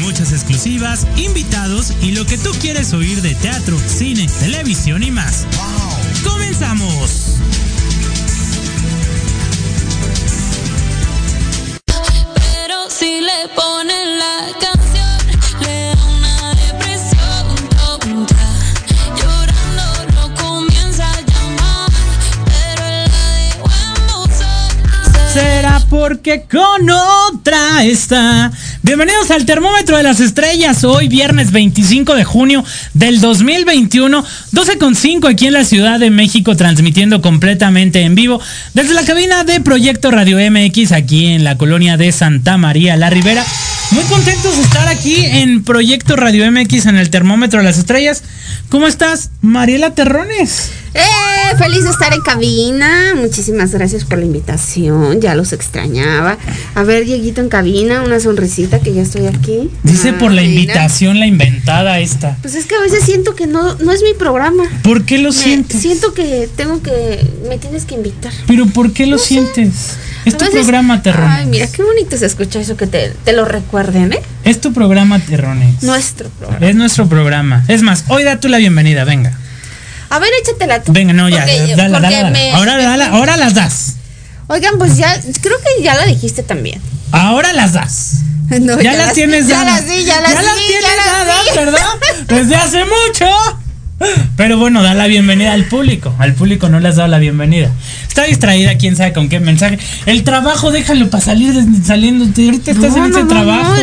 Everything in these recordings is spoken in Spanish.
Muchas exclusivas, invitados y lo que tú quieres oír de teatro, cine, televisión y más. ¡Comenzamos! Pero si le ponen la canción, le da una depresión tonta. Llorando lo comienza a llamar, pero la dejó en buzón. Será porque con otra está. Bienvenidos al termómetro de las estrellas. Hoy viernes 25 de junio del 2021, 12.5 aquí en la Ciudad de México, transmitiendo completamente en vivo desde la cabina de Proyecto Radio MX aquí en la colonia de Santa María la Ribera. Muy contentos de estar aquí en Proyecto Radio MX en el termómetro de las estrellas. ¿Cómo estás, Mariela Terrones? ¡Eh! Feliz de estar en cabina. Muchísimas gracias por la invitación. Ya los extrañaba. A ver, Dieguito en cabina, una sonrisita que ya estoy aquí. Dice Ah, por la mira. invitación, la inventada esta. Pues es que a veces siento que no, no es mi programa. ¿Por qué lo Me- sientes? siento que tengo que. Me tienes que invitar. Pero ¿por qué lo No sé. Es tu programa, Terrones. Ay, mira, qué bonito se escucha eso que te, te lo recuerden, ¿eh? Es tu programa, Terrones. Nuestro programa. Es nuestro programa. Es más, hoy da tú la bienvenida, venga. A ver, échatela tú. Venga, no, ya. Porque- dala, porque dala, me- Ahora, me- dala- ahora las das. Oigan, pues ya, creo que ya la dijiste también. Ahora las das. No, ya, las tienes ya dadas. las di, ya las di, tienes ya las dadas, di. ¿verdad? Desde hace mucho. Pero bueno, da la bienvenida al público. Al público no le has dado la bienvenida. Está distraída, quién sabe con qué mensaje. El trabajo, déjalo para salir saliendo. Ahorita estás en ese trabajo.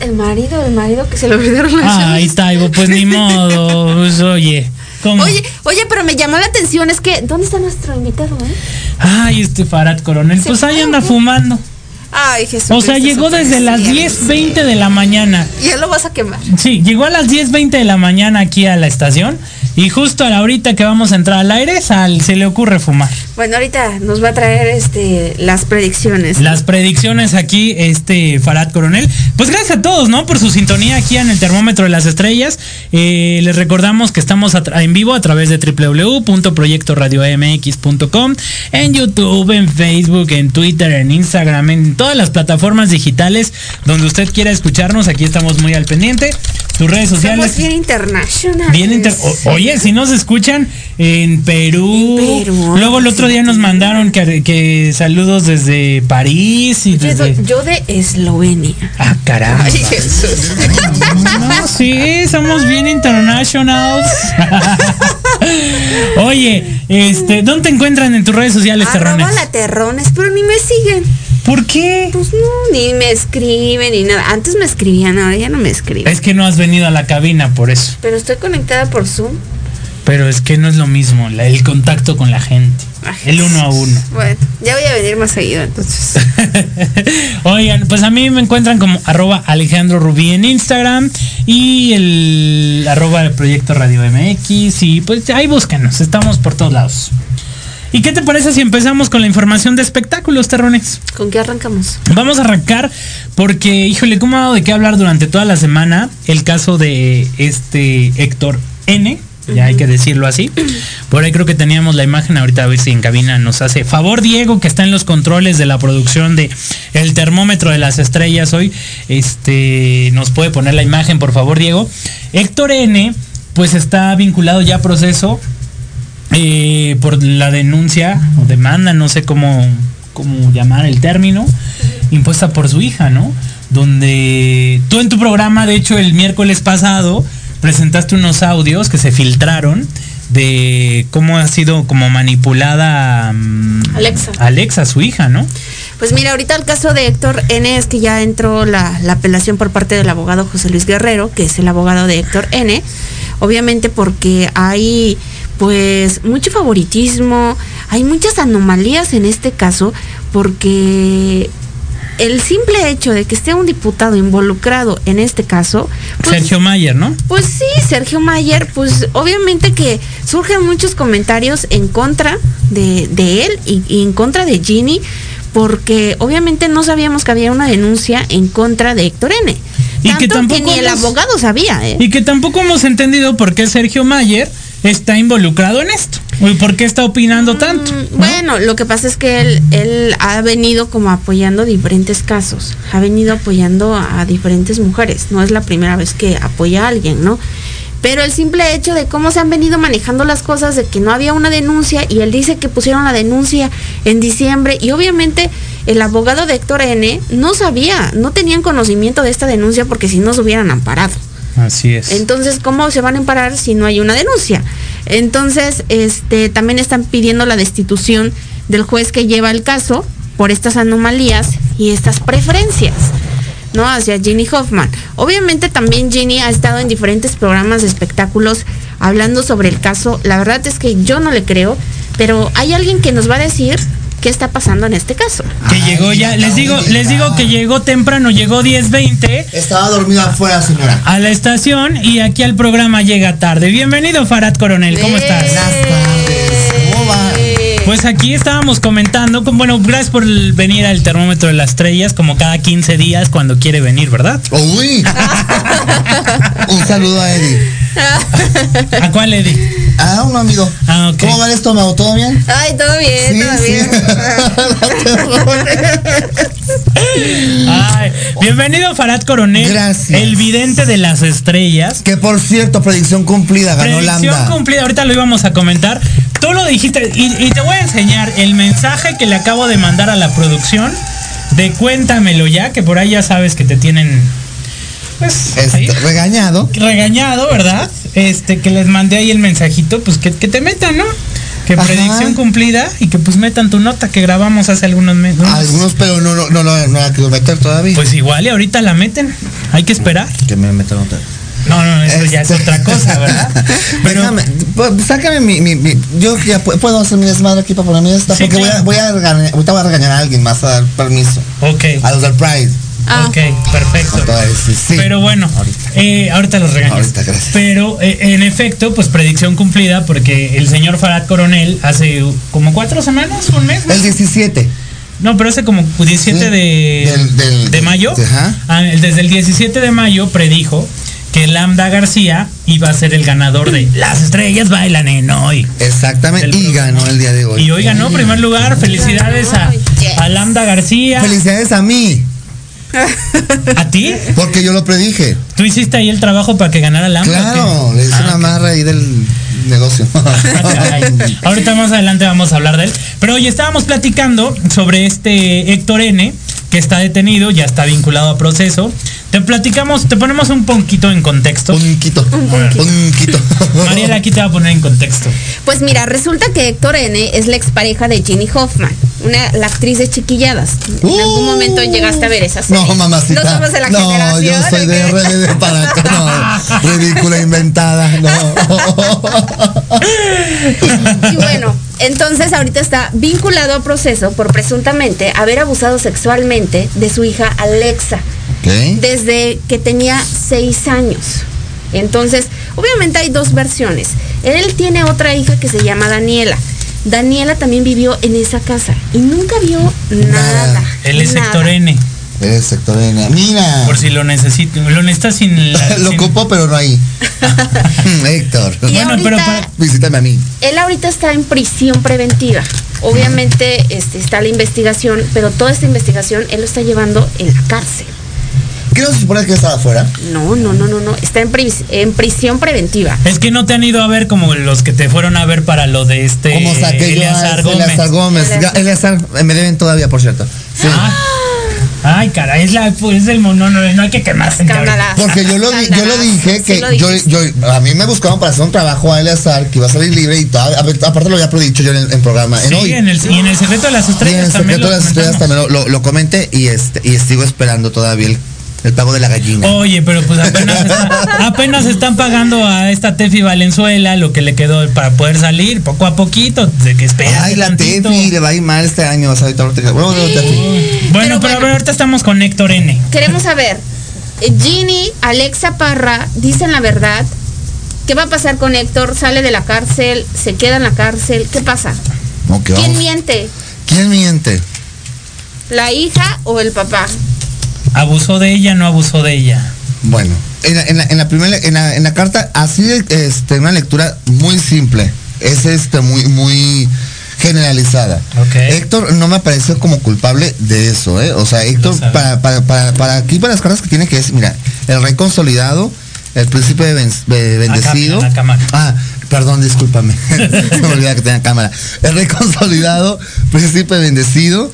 el, marido, el marido que se le olvidaron las Ay, llaves. Taibo, pues ni modo. Pues, oye, ¿cómo? Oye, oye, pero me llamó la atención, es que, ¿dónde está nuestro invitado, eh? Ay, este Farad Coronel, pues ahí anda fumando. Ay, Jesús. O sea, llegó desde las 10.20 de la mañana. Y ya lo vas a quemar. Sí, llegó a las 10.20 de la mañana aquí a la estación y justo a la horita que vamos a entrar al aire sal, se le ocurre fumar. Bueno, ahorita nos va a traer este las predicciones. Las predicciones aquí, este Farad Coronel. Pues gracias a todos, ¿no? Por su sintonía aquí en el termómetro de las estrellas. Eh, les recordamos que estamos en vivo a través de www.proyectoradiomx.com, en YouTube, en Facebook, en Twitter, en Instagram, en todas las plataformas digitales donde usted quiera escucharnos. Aquí estamos muy al pendiente. Tus redes sociales. Somos bien internacionales. Bien inter- o- Oye, si nos escuchan en Perú. En Perú, Luego el otro día nos mandaron que, que saludos desde París y Yo, desde. yo de Eslovenia. Ah, caramba. Ay, Jesús. No, sí, somos bien internationals. Oye, este, ¿dónde te encuentran en tus redes sociales, Arroba terrones? la terrones, pero ni me siguen. ¿Por qué? Pues no, ni me escriben ni nada. Antes me escribían, ahora ya no me escriben. Es que no has venido a la cabina por eso. Pero estoy conectada por Zoom. Pero es que no es lo mismo, la- el contacto con la gente. Ay, El uno a uno. Bueno, ya voy a venir más seguido entonces. Oigan, pues a mí me encuentran como arroba Alejandro Rubí en Instagram y el arroba el proyecto Radio MX y pues ahí búscanos, estamos por todos lados. ¿Y qué te parece si empezamos con la información de espectáculos, terrones? ¿Con qué arrancamos? Vamos a arrancar porque, híjole, ¿cómo ha dado de qué hablar durante toda la semana el caso de este Héctor N? Ya hay que decirlo así. Por ahí creo que teníamos la imagen ahorita a ver si en cabina nos hace favor Diego que está en los controles de la producción de El termómetro de las estrellas hoy. Este nos puede poner la imagen, por favor, Diego. Héctor N pues está vinculado ya a proceso eh, por la denuncia o demanda, no sé cómo, cómo llamar el término, impuesta por su hija, ¿no? Donde tú en tu programa, de hecho, el miércoles pasado, presentaste unos audios que se filtraron de cómo ha sido como manipulada mm, Alexa. Alexa, su hija, ¿no? Pues mira, ahorita el caso de Héctor N es que ya entró la, la apelación por parte del abogado José Luis Guerrero, que es el abogado de Héctor N. Obviamente porque hay pues mucho favoritismo, hay muchas anomalías en este caso, porque el simple hecho de que esté un diputado involucrado en este caso, pues, Sergio Mayer, ¿no? pues sí, Sergio Mayer, pues obviamente que surgen muchos comentarios en contra de, de él y, y en contra de Ginny, porque obviamente no sabíamos que había una denuncia en contra de Héctor N. Y que tampoco ni el abogado sabía, ¿eh? Y que tampoco hemos entendido por qué Sergio Mayer está involucrado en esto. ¿Y por qué está opinando tanto? Mm, ¿no? Bueno, lo que pasa es que él, él ha venido como apoyando diferentes casos, ha venido apoyando a diferentes mujeres, no es la primera vez que apoya a alguien, ¿no? Pero el simple hecho de cómo se han venido manejando las cosas, de que no había una denuncia y él dice que pusieron la denuncia en diciembre y obviamente el abogado de Héctor N no sabía, no tenían conocimiento de esta denuncia porque si no se hubieran amparado. Así es. Entonces, ¿cómo se van a amparar si no hay una denuncia? Entonces, este, también están pidiendo la destitución del juez que lleva el caso por estas anomalías y estas preferencias, ¿no? Hacia Ginny Hoffman. Obviamente también Ginny ha estado en diferentes programas de espectáculos hablando sobre el caso. La verdad es que yo no le creo, pero hay alguien que nos va a decir qué está pasando en este caso. que Ay, llegó ya, les digo, les digo que llegó temprano, llegó 10:20 Estaba dormido afuera, señora. a la estación y aquí al programa llega tarde. Bienvenido Farad Coronel, ¿cómo estás? Buenas tardes. ¿Cómo va? Pues aquí estábamos comentando, con- bueno, gracias por el- venir al termómetro de las estrellas, como cada 15 días cuando quiere venir, ¿verdad? Uy. Un saludo a Eddie. ¿A cuál Eddie? Ah, un amigo. Ah, ok. ¿Cómo va el estómago? ¿Todo bien? Ay, todo bien, todo bien. Ay, bienvenido Farad Coronel, Gracias. el vidente de las estrellas. que por cierto, predicción cumplida, ganó Predicción cumplida, ahorita lo íbamos a comentar. Tú lo dijiste y, y te voy a enseñar el mensaje que le acabo de mandar a la producción de cuéntamelo ya, que por ahí ya sabes que te tienen pues ahí, Este, regañado. regañado, ¿verdad? Este que les mandé ahí el mensajito, pues que, que te metan, ¿no? Que Ajá. predicción cumplida y que pues metan tu nota que grabamos hace algunos meses. Algunos, pero no, no, no, no, no la quiero meter todavía. Pues igual y ahorita la meten. Hay que esperar. que me metan otra. No, no, eso ya es Este- otra cosa, ¿verdad? Pero Déjame, pu- sácame mi, mi, mi- yo ya pu- puedo hacer mi desmadre aquí para poner mi esta, Sí, porque claro. voy, a, voy a regañar, ahorita voy a regañar a alguien más a dar permiso. ok. A los del Pride. Ah. Ok, perfecto. Entonces, sí, sí. Pero bueno, Ahorita. eh, ahorita los regañas. Ahorita, gracias. Pero eh, en efecto, pues predicción cumplida porque el señor Farad Coronel hace como cuatro semanas, un mes. ¿no? El 17. No, pero hace como 17 Sí, de, del- del- de mayo. ajá. Ah, Desde el 17 de mayo predijo que Lambda García iba a ser el ganador de Las estrellas bailan en hoy. Exactamente. Y ganó el día de hoy. Y hoy ganó primer lugar. Felicidades a, Lambda García. Felicidades a mí, ¿A ti? porque yo lo predije. Tú hiciste ahí el trabajo para que ganara Lambda. Claro, le hice Ah, una marra ahí del negocio. Caray. Ahorita más adelante vamos a hablar de él. Pero hoy estábamos platicando sobre este Héctor N, que está detenido, ya está vinculado a proceso. Te platicamos, te ponemos un poquito en contexto. Un quito. poquito. Un quito. Mariela aquí te va a poner en contexto. Pues mira, resulta que Héctor N es la expareja de Ginny Hoffman, una, la actriz de Chiquilladas. En algún momento llegaste a ver esa serie. No, mamacita. No somos de la no, generación. yo soy de. RBD para acá. No, ridícula inventada. No. Y bueno, entonces ahorita está vinculado a proceso por presuntamente haber abusado sexualmente de su hija Alexa ¿Ok? desde que tenía seis años. Entonces, obviamente hay dos versiones. Él tiene otra hija que se llama Daniela. Daniela también vivió en esa casa y nunca vio nada. Nada. Él es nada. Héctor N. Es sector. Mira. Por si lo necesito. Lo necesitas sin la. Lo sin- ocupo, pero no ahí. Héctor. Y Bueno, ahorita, pero para- Visítame a mí. él ahorita está en prisión preventiva. Obviamente este, está la investigación, pero toda esta investigación él lo está llevando en la cárcel. ¿Qué no se supone que estaba afuera? No, no, no, no, no. Está en, pris- en prisión preventiva. Es que no te han ido a ver como los que te fueron a ver para lo de este. Como saqué yo a Eleazar ese Gómez. Eleazar Gómez. Eleazar. Eleazar, eh, me deben todavía, por cierto. Sí. Ah. Ay, caray, es, la, pues, es el mono, no, no hay que quemarse. Porque yo lo, di- yo lo dije Sí que lo yo, a mí me buscaban para hacer un trabajo a Eleazar que iba a salir libre y ver, aparte lo había predicho yo en el en programa. En hoy. Sí, en el, y en el secreto de las Y en estrellas el también. secreto de lo las estrellas también lo, lo, lo comenté y este y sigo esperando todavía el el pago de la gallina. Oye, pero pues apenas, está- apenas están pagando a esta Tefi Valenzuela lo que le quedó para poder salir poco a poquito, de que espera. Ay, la Tefi, le va a ir mal este año, vas a ver, ahorita- bueno, Pero pero, a bueno. ver, ahorita estamos con Héctor N. Queremos saber, eh, Ginny, Alexa Parra, dicen la verdad. ¿Qué va a pasar con Héctor? ¿Sale de la cárcel? ¿Se queda en la cárcel? ¿Qué pasa? Ok, ¿Quién vamos. miente? ¿Quién miente? ¿La hija o el papá? ¿Abusó de ella no abusó de ella? Bueno, en la, en la- en la primera, en la, en la carta, así este, una lectura muy simple. Es este muy, muy generalizada. Héctor no me pareció como culpable de eso, ¿eh? O sea, Héctor, para, para, para, para aquí, para las cartas que tiene que es, mira, el rey consolidado, el príncipe de ben- de bendecido. Ah, perdón, discúlpame. Me olvidaba que tenía cámara. El rey consolidado, príncipe bendecido,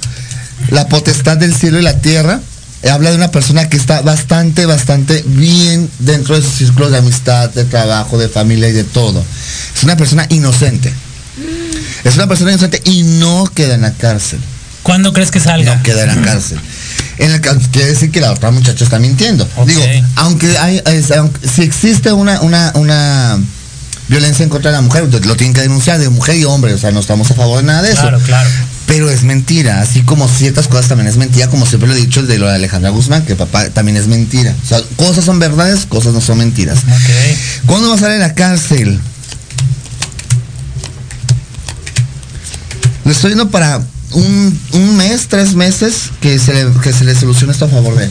la potestad del cielo y la tierra. Eh, Habla de una persona que está bastante, bastante bien dentro de sus círculos de amistad, de trabajo, de familia y de todo. Es una persona inocente. Es una persona inocente y no queda en la cárcel. ¿Cuándo crees que salga? No queda en la cárcel. En el quiere decir que la otra muchacha está mintiendo. Digo, aunque hay, es- aunque- si existe una, una, una violencia en contra de la mujer, lo tienen que denunciar de mujer y hombre, o sea, no estamos a favor de nada de eso. Claro, claro. Pero es mentira, así como ciertas cosas también es mentira, como siempre lo he dicho de lo de Alejandra Guzmán, que papá también es mentira. O sea, cosas son verdades, cosas no son mentiras. Ok. ¿Cuándo va a salir la cárcel? Le estoy yendo para un, un mes, tres meses que se, le, que se le solucione esto a favor de él.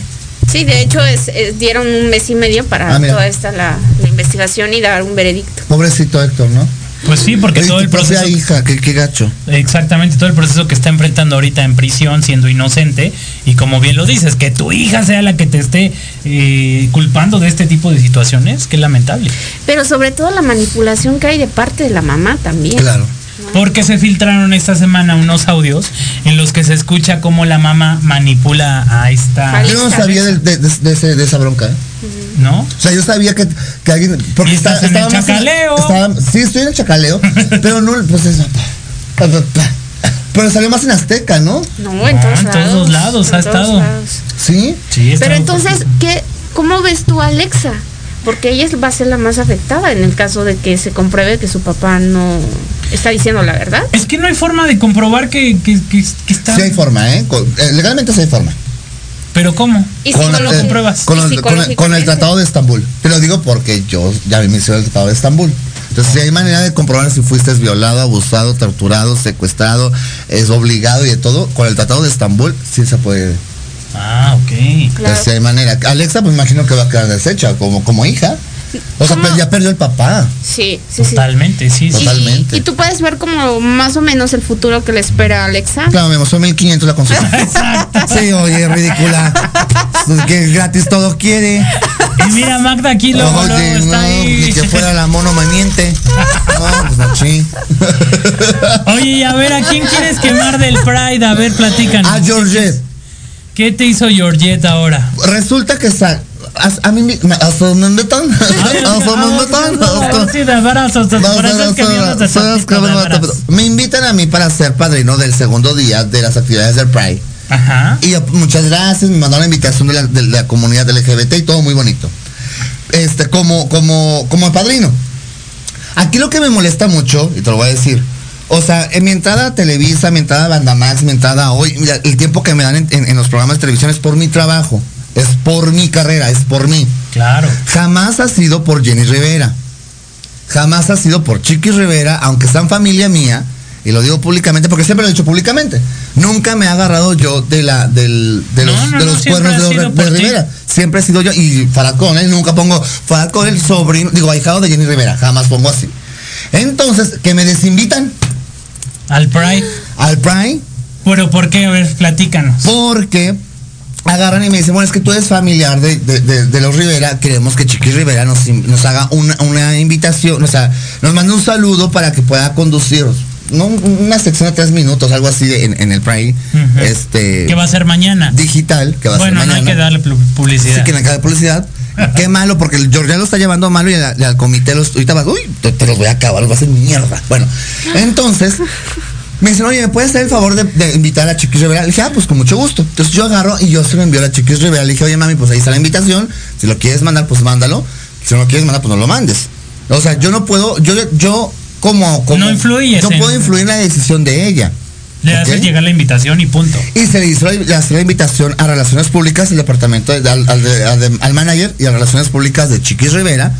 Sí, de hecho es, es- dieron un mes y medio para Ah, toda esta la, la investigación y dar un veredicto. Pobrecito Héctor, ¿no? Pues sí, porque todo el proceso. hija, qué, qué gacho. Exactamente, todo el proceso que está enfrentando ahorita en prisión siendo inocente y como bien lo dices, que tu hija sea la que te esté eh, culpando de este tipo de situaciones, qué lamentable. Pero sobre todo la manipulación que hay de parte de la mamá también. Claro. Porque se filtraron esta semana unos audios en los que se escucha cómo la mamá manipula a esta. Yo no sabía de, de- de- de ese- de esa bronca, ¿eh? ¿no? O sea, yo sabía que, que alguien. Porque Y estás en el chacaleo. estaba- sí, estoy en el chacaleo, pero no, pues eso. Pero salió más en Azteca, ¿no? No, en todos en lados. todos lados ha en todos estado. lados. Sí. Sí, está- Pero entonces, ¿qué, ¿cómo ves tú a Alexa? Porque ella va a ser la más afectada en el caso de que se compruebe que su papá no está diciendo la verdad. Es que no hay forma de comprobar que, que, que- que está... Sí hay forma, ¿eh? Eh, legalmente sí hay forma. Pero ¿cómo? Y con, ¿Cómo lo eh, compruebas? con el, con el- con el psicológicamente. Tratado de Estambul. Te lo digo porque yo ya me hice el Tratado de Estambul. Entonces, si hay manera de comprobar si fuiste violado, abusado, torturado, secuestrado, es obligado y de todo, con el Tratado de Estambul sí se puede. Ah, ok. Claro. Entonces, si hay manera. Alexa, pues imagino que va a quedar deshecha como, como hija. O sea, ¿Cómo? pues ya perdió el papá. Sí, sí. Totalmente, sí, sí. Totalmente. Y, tú puedes ver como más o menos el futuro que le espera a Alexa. Claro, mi amor, son 1500 la consulta. Exacto. Sí, oye, ridícula. Pues que gratis todo quiere. Y mira, Magda aquí luego Oye, está no, ahí. ni que fuera la mono me miente. No, pues no, sí. Oye, y a ver, ¿a quién quieres quemar del Pride? A ver, platícanos. A Georgette. ¿Qué te hizo Georgette ahora? Resulta que está. A, a mí me. me- invitan a mí para ser padrino del segundo día de las actividades del Pride. Ajá. Y muchas gracias, me mandaron la invitación de la, de la comunidad LGBT y todo muy bonito. Este, como, como, como padrino. Aquí lo que me molesta mucho, y te lo voy a decir, o sea, en mi entrada a Televisa, mi entrada a Bandamax, mi entrada a hoy, mira, el tiempo que me dan en, en- en los programas de televisión es por mi trabajo, es por mi carrera, es por mí. Claro. Jamás ha sido por Jenny Rivera. Jamás ha sido por Chiqui Rivera, aunque sean familia mía, y lo digo públicamente porque siempre lo he dicho públicamente. Nunca me ha agarrado yo de la del, de los, no, de los cuernos de, ti. Rivera. Siempre he sido yo y Falcón, ¿eh? nunca pongo Falcón el sobrino, digo ahijado de Jenny Rivera, jamás pongo así. Entonces, que me desinvitan Al Pride. al Prime Pero ¿por qué? A ver, platícanos. porque agarran y me dicen, bueno, es que tú eres familiar de, de- de- de los Rivera, queremos que Chiqui Rivera nos, nos haga una, una invitación, o sea, nos mande un saludo para que pueda conducir, no, una sección de tres minutos, algo así en, en el Pride, Ujú. este, ¿Qué va a ser mañana? digital, que va Bueno, a ser no hay mañana. que darle pu- publicidad. Sí, que en la cara de publicidad. Qué malo, porque el Georgia lo está llevando malo y, al- comité los, ahorita va, uy, te, te los voy a acabar, los va a hacer mierda. Bueno, entonces, Me dicen, oye, ¿me puedes hacer el favor de, de invitar a Chiquis Rivera? Le dije, ah, pues con mucho gusto. Entonces yo agarro y yo se lo envío a Chiquis Rivera. Le dije, oye, mami, pues ahí está la invitación. Si lo quieres mandar, pues mándalo. Si no lo quieres mandar, pues no lo mandes. O sea, yo no puedo, yo, yo como, como No influyes No puedo influir en la decisión de ella. Le haces llegar la invitación y punto. Y se le hizo la, invitación a Relaciones Públicas, el departamento, de- al, al manager y a Relaciones Públicas de Chiquis Rivera.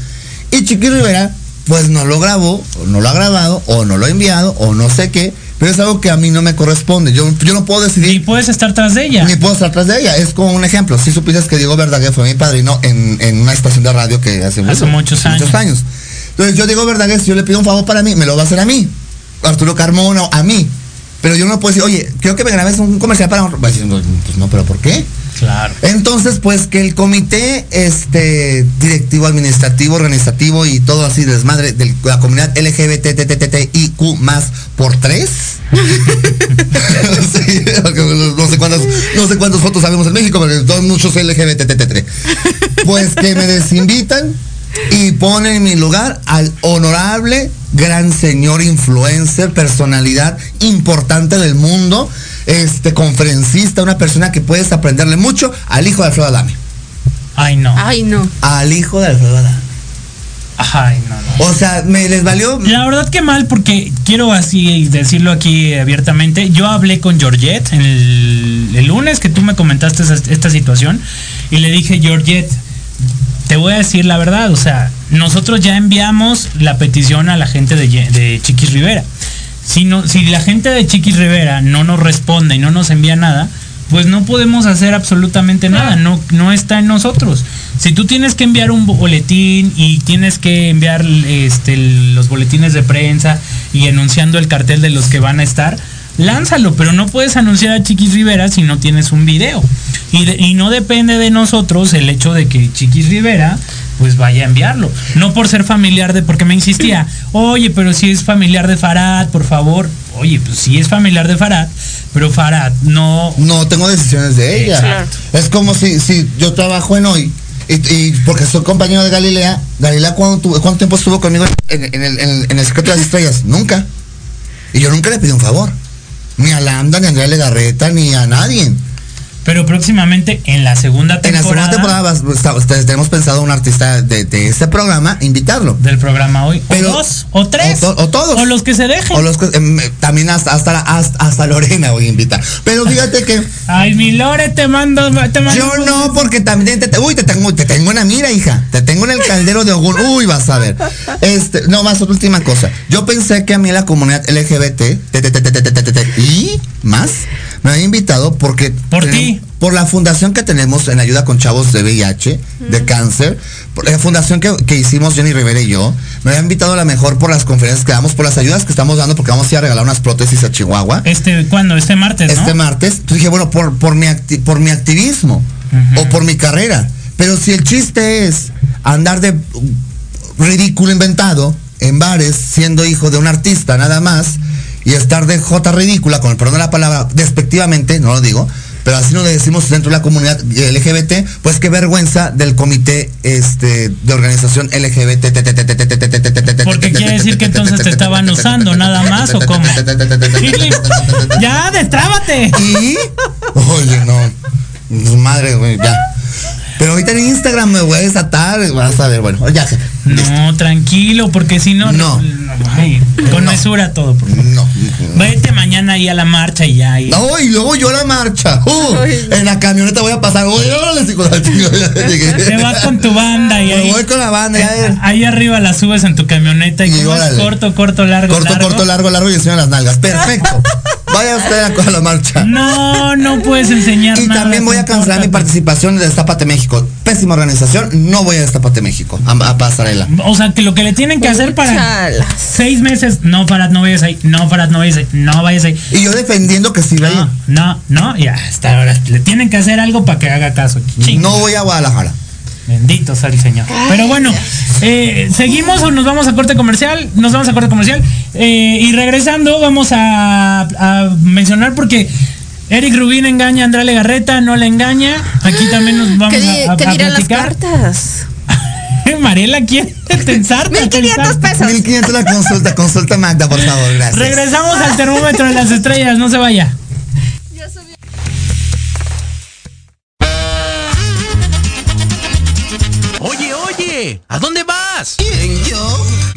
Y Chiquis Rivera, pues no lo grabó, o no lo ha grabado, o no lo ha enviado, o no sé qué. Pero es algo que a mí no me corresponde. Yo, yo no puedo decidir, puedes estar tras de ella. ni puedo estar atrás de ella. Es como un ejemplo. Si supieras que Diego Verdaguer fue mi padrino en, en una estación de radio que hace, Hace muchos años. Entonces yo Diego Verdaguer, si yo le pido un favor para mí, me lo va a hacer a mí. Arturo Carmona, a mí. Pero yo no puedo decir, oye, quiero que me grabes un comercial para... Decir, Pues no, pero ¿por qué? Claro. Entonces, pues que el comité este directivo, administrativo, organizativo y todo así desmadre de la comunidad LGBTTTTIQ más por tres. Sí, no sé cuántas, no sé cuántas fotos sabemos en México, pero son muchos LGBTTT. Pues que me desinvitan y ponen en mi lugar al honorable gran señor influencer, personalidad importante del mundo, este conferencista, una persona que puedes aprenderle mucho al hijo de Alfredo Adame. Ay, no. Ay, no. Al hijo de Alfredo Adame. Ay, no, no. O sea, me les valió. La verdad que mal, porque quiero así decirlo aquí abiertamente. Yo hablé con Georgette el, el lunes que tú me comentaste esa- esta situación y le dije, Georgette, te voy a decir la verdad, o sea, nosotros ya enviamos la petición a la gente de, de Chiquis Rivera. Si, no, si la gente de Chiquis Rivera no nos responde y no nos envía nada, pues no podemos hacer absolutamente nada, no, no está en nosotros. Si tú tienes que enviar un boletín y tienes que enviar este, los boletines de prensa y anunciando el cartel de los que van a estar, lánzalo, pero no puedes anunciar a Chiquis Rivera si no tienes un video. Y, de- y no depende de nosotros el hecho de que Chiquis Rivera pues vaya a enviarlo. No por ser familiar de, porque me insistía, oye, pero si es familiar de Farad, por favor. Oye, pues sí es familiar de Farad, pero Farad no... No tengo decisiones de ella. Exacto. Es como si, si yo trabajo en hoy. Y, y porque soy compañero de Galilea, Galilea ¿cuánto, tuvo- cuánto tiempo estuvo conmigo en, en el, en, el- en el secreto de las estrellas? Nunca. Y yo nunca le pedí un favor. Ni a Lambda, ni a Andrea Legarreta, ni a nadie. Pero próximamente en la segunda temporada. En la segunda temporada vas, pues, tenemos pensado un artista de, este programa, invitarlo. Del programa hoy. Pero, o dos, o tres. O, todos. O los que se dejen. O los que, eh, también hasta, hasta, hasta, hasta, Lorena voy a invitar. Pero fíjate que. Ay, mi Lore, te mando. Te mando yo no, porque también te, te, uy, te tengo, te tengo una mira, hija. Te tengo en el caldero de Ogún. Uy, vas a ver. Este, no, más otra última cosa. Yo pensé que a mí la comunidad LGBT, y más, me había invitado porque. Por ti por la fundación que tenemos en ayuda con chavos de VIH, de cáncer, por la fundación que, que hicimos Jenny Rivera y yo, me había invitado a la mejor por las conferencias que damos, por las ayudas que estamos dando, porque vamos a ir a regalar unas prótesis a Chihuahua Este, ¿cuándo? Este martes, ¿no? este martes. Entonces dije, bueno, por, por, mi, acti- por mi activismo o por mi carrera. Pero si el chiste es andar de ridículo inventado en bares siendo hijo de un artista nada más y estar de jota ridícula, con el perdón de la palabra, despectivamente, no lo digo, pero así nos decimos dentro de la comunidad LGBT, pues qué vergüenza del comité este de organización LGBT. Porque quiere decir que entonces te estaban usando nada más o cómo. ya, destrábate. Y. Oye, no. Su madre, güey, ya. Pero ahorita en Instagram me voy a desatar. Vas a ver, bueno, ya. No, tranquilo, porque si no. No. Ay, con No. mesura todo, por favor. No. Vete mañana ahí a la marcha y ya. y- No, y luego yo a la marcha. Uh. En la camioneta voy a pasar. Órale, llegué. Te vas con tu banda y Me ahí. voy con la banda. Ya, Ahí arriba la subes en tu camioneta y, Y corto, corto, largo, corto, largo. corto, largo, largo y enseño las nalgas. Perfecto. Vaya usted a, la marcha. No, no puedes enseñar Y nada. también voy a cancelar mi participación de Destapate México. Pésima organización, no voy a Destapate México. A, a pasarela. O sea, que lo que le tienen que hacer para Chalas. seis meses, no, Farad, no vayas ahí, no, Farad, no vayas ahí, no vayas ahí. Y yo defendiendo que sí vaya. No, no, no, ya, hasta ahora le tienen que hacer algo para que haga caso. Ching. No voy a Guadalajara. Bendito sea el Señor. Pero bueno, eh, ¿seguimos o nos vamos a corte comercial? Nos vamos a corte comercial. Eh, y regresando, vamos a, a mencionar porque Eric Rubín engaña a Andrea Legarreta, no le engaña. Aquí también nos vamos ¿Qué, di- a, a- qué a dirán las platicar. cartas? Mariela quiere tensarte. 1500 pesos. 1500 la consulta, consulta Magda, por favor, gracias. Regresamos al termómetro de las estrellas, no se vaya. ¿A dónde vas? ¿Quién, yo?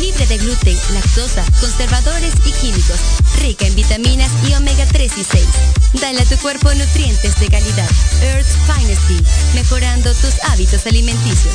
Libre de gluten, lactosa, conservadores y químicos. Rica en vitaminas y omega 3 y 6. Dale a tu cuerpo nutrientes de calidad. Earth's Finest Tea. Mejorando tus hábitos alimenticios.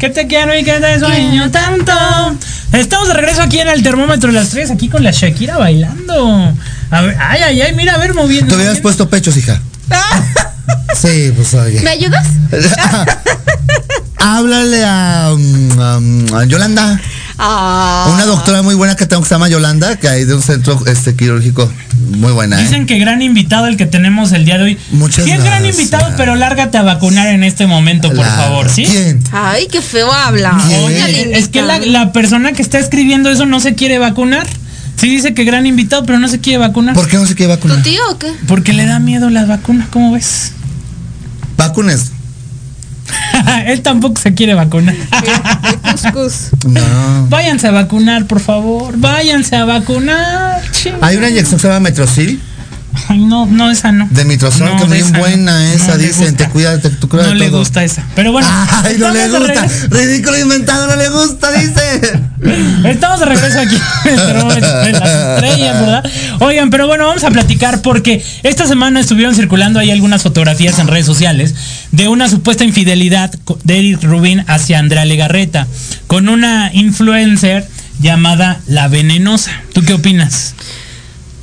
Que te quiero y que te sueño tanto. Estamos de regreso aquí en el termómetro de las tres, aquí con la Shakira bailando. A ver, ay, ay, ay, mira, a ver, moviendo. Te hubieras puesto pechos, hija. Sí, pues oye. ¿Me ayudas? Háblale a, um, um, a Yolanda. Ah. Una doctora muy buena que tengo que se llama Yolanda, que hay de un centro este quirúrgico muy buena. ¿eh? Dicen que gran invitado el que tenemos el día de hoy. Muchas sí es gran gracias. invitado, pero lárgate a vacunar en este momento, por La- favor, ¿sí? ¿Quién? Ay, qué feo habla. Oye, es que la, la persona que está escribiendo eso no se quiere vacunar. Sí dice que gran invitado, pero no se quiere vacunar. ¿Por qué no se quiere ¿Tu vacunar? tío o qué? Porque le da miedo la vacuna, ¿cómo ves? Vacunes. Él tampoco se quiere vacunar. No. Váyanse a vacunar, por favor. Váyanse a vacunar. ching. Hay una inyección que se llama Metrocil, Ay, no, no, esa no. de Mitrozol, No, que no. buena esa, No dicen. Te cuida, te, No de le todo. gusta esa. Pero bueno. Ay, no le gusta. Ridículo inventado, no le gusta, dice. Estamos de regreso aquí en las estrellas, ¿verdad? Oigan, pero bueno, vamos a platicar porque esta semana estuvieron circulando ahí algunas fotografías en redes sociales de una supuesta infidelidad de Eric Rubin hacia Andrea Legarreta con una influencer llamada La Venenosa. ¿Tú qué opinas?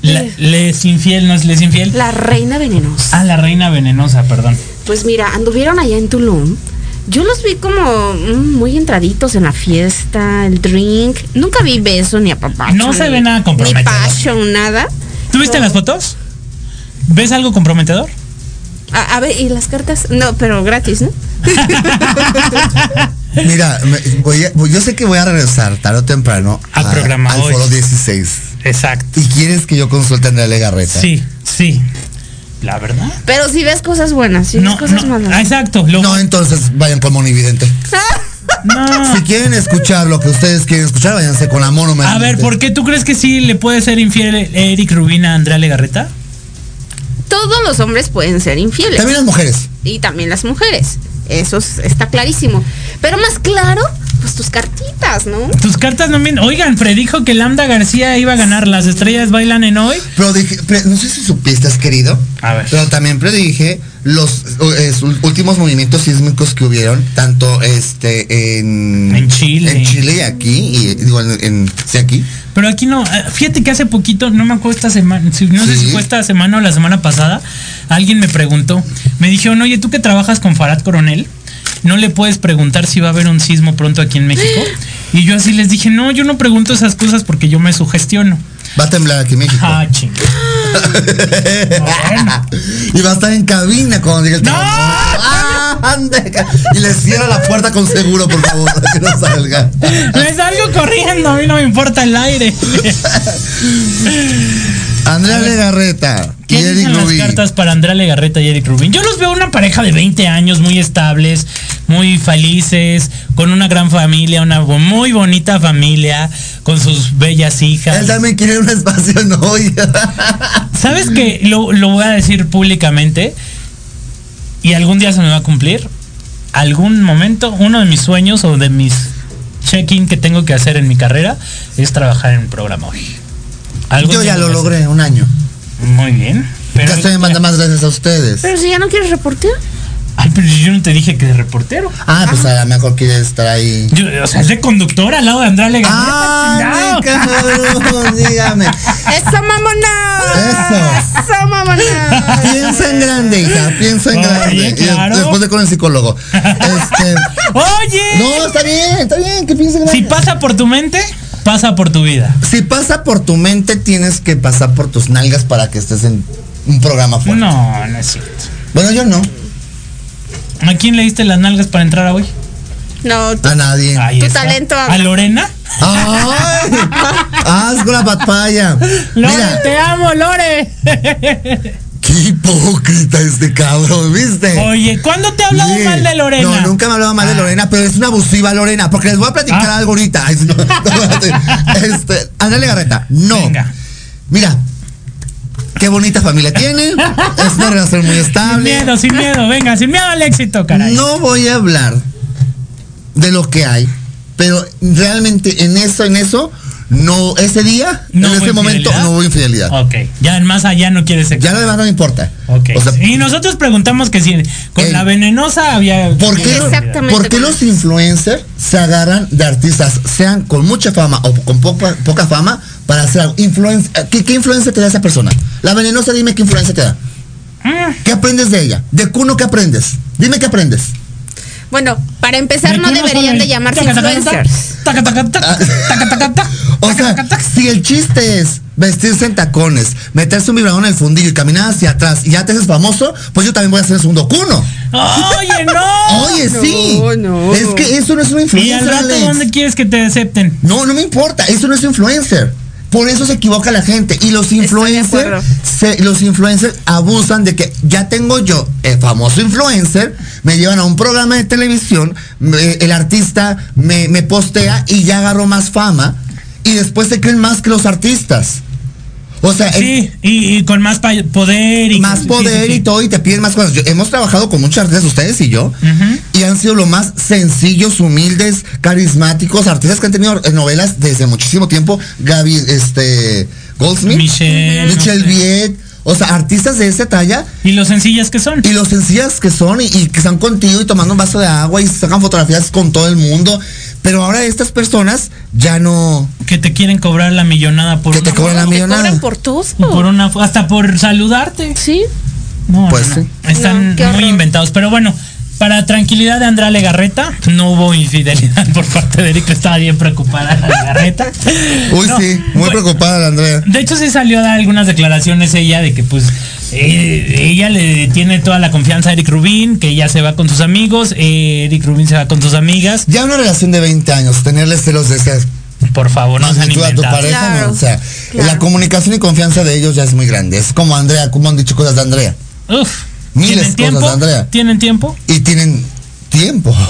La- ¿Le es infiel, no es le es infiel? La reina venenosa. Ah, la reina venenosa, perdón. Pues mira, anduvieron allá en Tulum. Yo los vi como mm, muy entraditos en la fiesta, el drink. Nunca vi beso ni apapacho. No se ni- ve nada Ni comprometedor. passion, nada. ¿Tuviste las fotos? ¿Ves algo comprometedor? A, a ver, ¿y las cartas? No, pero gratis, ¿no? Mira, me- voy a- yo sé que voy a regresar tarde o temprano Al programa al hoy. foro 16. Exacto. ¿Y quieres que yo consulte a Andrea Legarreta? Sí, sí. La verdad. Pero si ves cosas buenas, si ves No, cosas no, malas. exacto. Lo, No, entonces vayan con Monividente. No. Si quieren escuchar lo que ustedes quieren escuchar, váyanse con la mono. A ver, ¿por qué tú crees que sí le puede ser infiel Eric Rubin a Andrea Legarreta? Todos los hombres pueden ser infieles. También las mujeres. Y también las mujeres. Eso es- está clarísimo. Pero más claro, pues tus cartitas, ¿no? Tus cartas no mienten. Oigan, predijo que Lambda García iba a ganar. Las estrellas bailan en hoy. Pero dije, no sé si supiste, querido. A ver. Pero también predije los eh, últimos movimientos sísmicos que hubieron, tanto este en, En Chile. En Chile y aquí, y digo, en, en- sí, aquí. Pero aquí no. eh, Fíjate que hace poquito, no me acuerdo esta semana, no sé Sí. si fue esta semana o la semana pasada, alguien me preguntó. Me dijeron, oye, tú que trabajas con Farad Coronel, ¿no le puedes preguntar si va a haber un sismo pronto aquí en México? Y yo así les dije, no, yo no pregunto esas cosas porque yo me sugestiono. Va a temblar aquí en México. Ah, ching. y va a estar en cabina cuando llegue el ¡No! ¡Ah, Y le cierra la puerta con seguro, por favor, que no salga. Les salgo corriendo, a mí no me importa el aire. Andrea Legarreta y ¿Quién Eric dicen las cartas para Andrea Legarreta y Eric Rubin? Yo los veo una pareja de 20 años muy estables, muy felices, con una gran familia, una muy bonita familia, con sus bellas hijas. Él también quiere un espacio en hoy. ¿Sabes qué? Lo, lo voy a decir públicamente y algún día se me va a cumplir. Algún momento, uno de mis sueños o de mis check-in que tengo que hacer en mi carrera es trabajar en un programa hoy. Yo ya lo logré, un año. Muy bien. Pero, ya estoy en banda más gracias a ustedes. Pero si ya no quieres reportear. Ay, pero yo no te dije que de reportero. Ah, pues a lo mejor quiere estar ahí. Yo, o sea, es de conductor al lado de Andrea Legarreta. ¡Ah, cabrón! Dígame. ¡Eso, mamona! Eso. ¡Eso, mamona! Piensa en grande, hija, piensa en Oye, grande. Y después de con el psicólogo. Este, Oye, no, está bien, está bien, que piense en grande. si pasa por tu mente, pasa por tu vida. Si pasa por tu mente, tienes que pasar por tus nalgas para que estés en un programa fuerte. No, no es cierto. Bueno, yo no. ¿A quién le diste las nalgas para entrar a hoy? No, tú- A nadie. Ahí Tu está. talento ¿A. Lorena? ¡Ay! ¡Haz la papaya! Lore, Mira, te amo, Lore. qué hipócrita este cabrón, ¿viste? Oye, ¿cuándo te he hablado Sí. mal de Lorena? No, nunca me he hablado mal de Ah. Lorena, pero es una abusiva Lorena, porque les voy a platicar Ah. algo ahorita. Este, Andrea Legarreta, no. Venga. Mira, qué bonita familia tiene, es una relación muy Sin estable. miedo, sin miedo, venga, sin miedo al éxito, caray. No voy a hablar de lo que hay, pero realmente en eso, en eso, no, ese día, No en ese momento, no hubo infidelidad. Ok, ya en más allá no quieres sexo. Ya lo demás no me importa. Ok. O sea, y nosotros preguntamos que si con El- la venenosa había. ¿Por qué, Exactamente. por qué los influencers se agarran de artistas, sean con mucha fama o con poca, poca fama, para hacer algo? Influen- ¿qué, ¿Qué influencia te da esa persona? La venenosa, dime qué influencia te da. Mm, ¿Qué aprendes de ella? ¿De Cuno qué aprendes? Dime qué aprendes. Bueno, para empezar, no deberían de llamarse influencers. O sea, si el chiste es vestirse en tacones, meterse un vibrador en el fundillo y caminar hacia atrás y ya te haces famoso, pues yo también voy a hacer el segundo Cuno. Oye, no. Oye, No, sí. no. Es que eso no es una Y influencia. al rato, Alex. ¿dónde quieres que te acepten? No, no me importa, eso no es influencer. Por eso se equivoca la gente. Y los influencers, se- los influencers abusan de que ya tengo yo, el famoso influencer, me llevan a un programa de televisión, me- el artista me, me postea y ya agarro más fama. Y después se creen más que los artistas. O sea, el- Sí, y, y con más poder y más poder sí, sí. y todo y te piden más cosas. Yo- hemos trabajado con muchos artistas, ustedes y yo, y han sido lo más sencillos, humildes, carismáticos, artistas que han tenido eh, novelas desde muchísimo tiempo. Gaby, este, Goldsmith, Michelle, Michelle no sé. Viet, o sea, artistas de esa talla Y lo sencillas que son. y lo sencillas que son y, y que están contigo y tomando un vaso de agua y sacan fotografías con todo el mundo. Pero ahora estas personas ya no, Que te quieren cobrar la millonada por que te cobran la Te millonada. cobran por todo. por una hasta por saludarte. Sí. No, Pues no, sí. Están muy inventados. Pero bueno, para tranquilidad de Andrea Legarreta, no hubo infidelidad por parte de Eric, que estaba bien preocupada la Legarreta. Uy, No, sí, muy pues, preocupada la Andrea. De hecho, sí salió a dar algunas declaraciones ella de que pues eh, ella le tiene toda la confianza a Eric Rubin, que ella se va con sus amigos, eh, Eric Rubin se va con sus amigas. Ya una relación de 20 años, tenerle celos de esa Por favor, no sean magnitud a tu pareja, Claro, no, o sea, claro. la comunicación y confianza de ellos ya es muy grande. Es como Andrea, como han dicho cosas de Andrea. Uf, Miles ¿tienen cosas tiempo? de Andrea. ¿Tienen tiempo? Y tienen tiempo.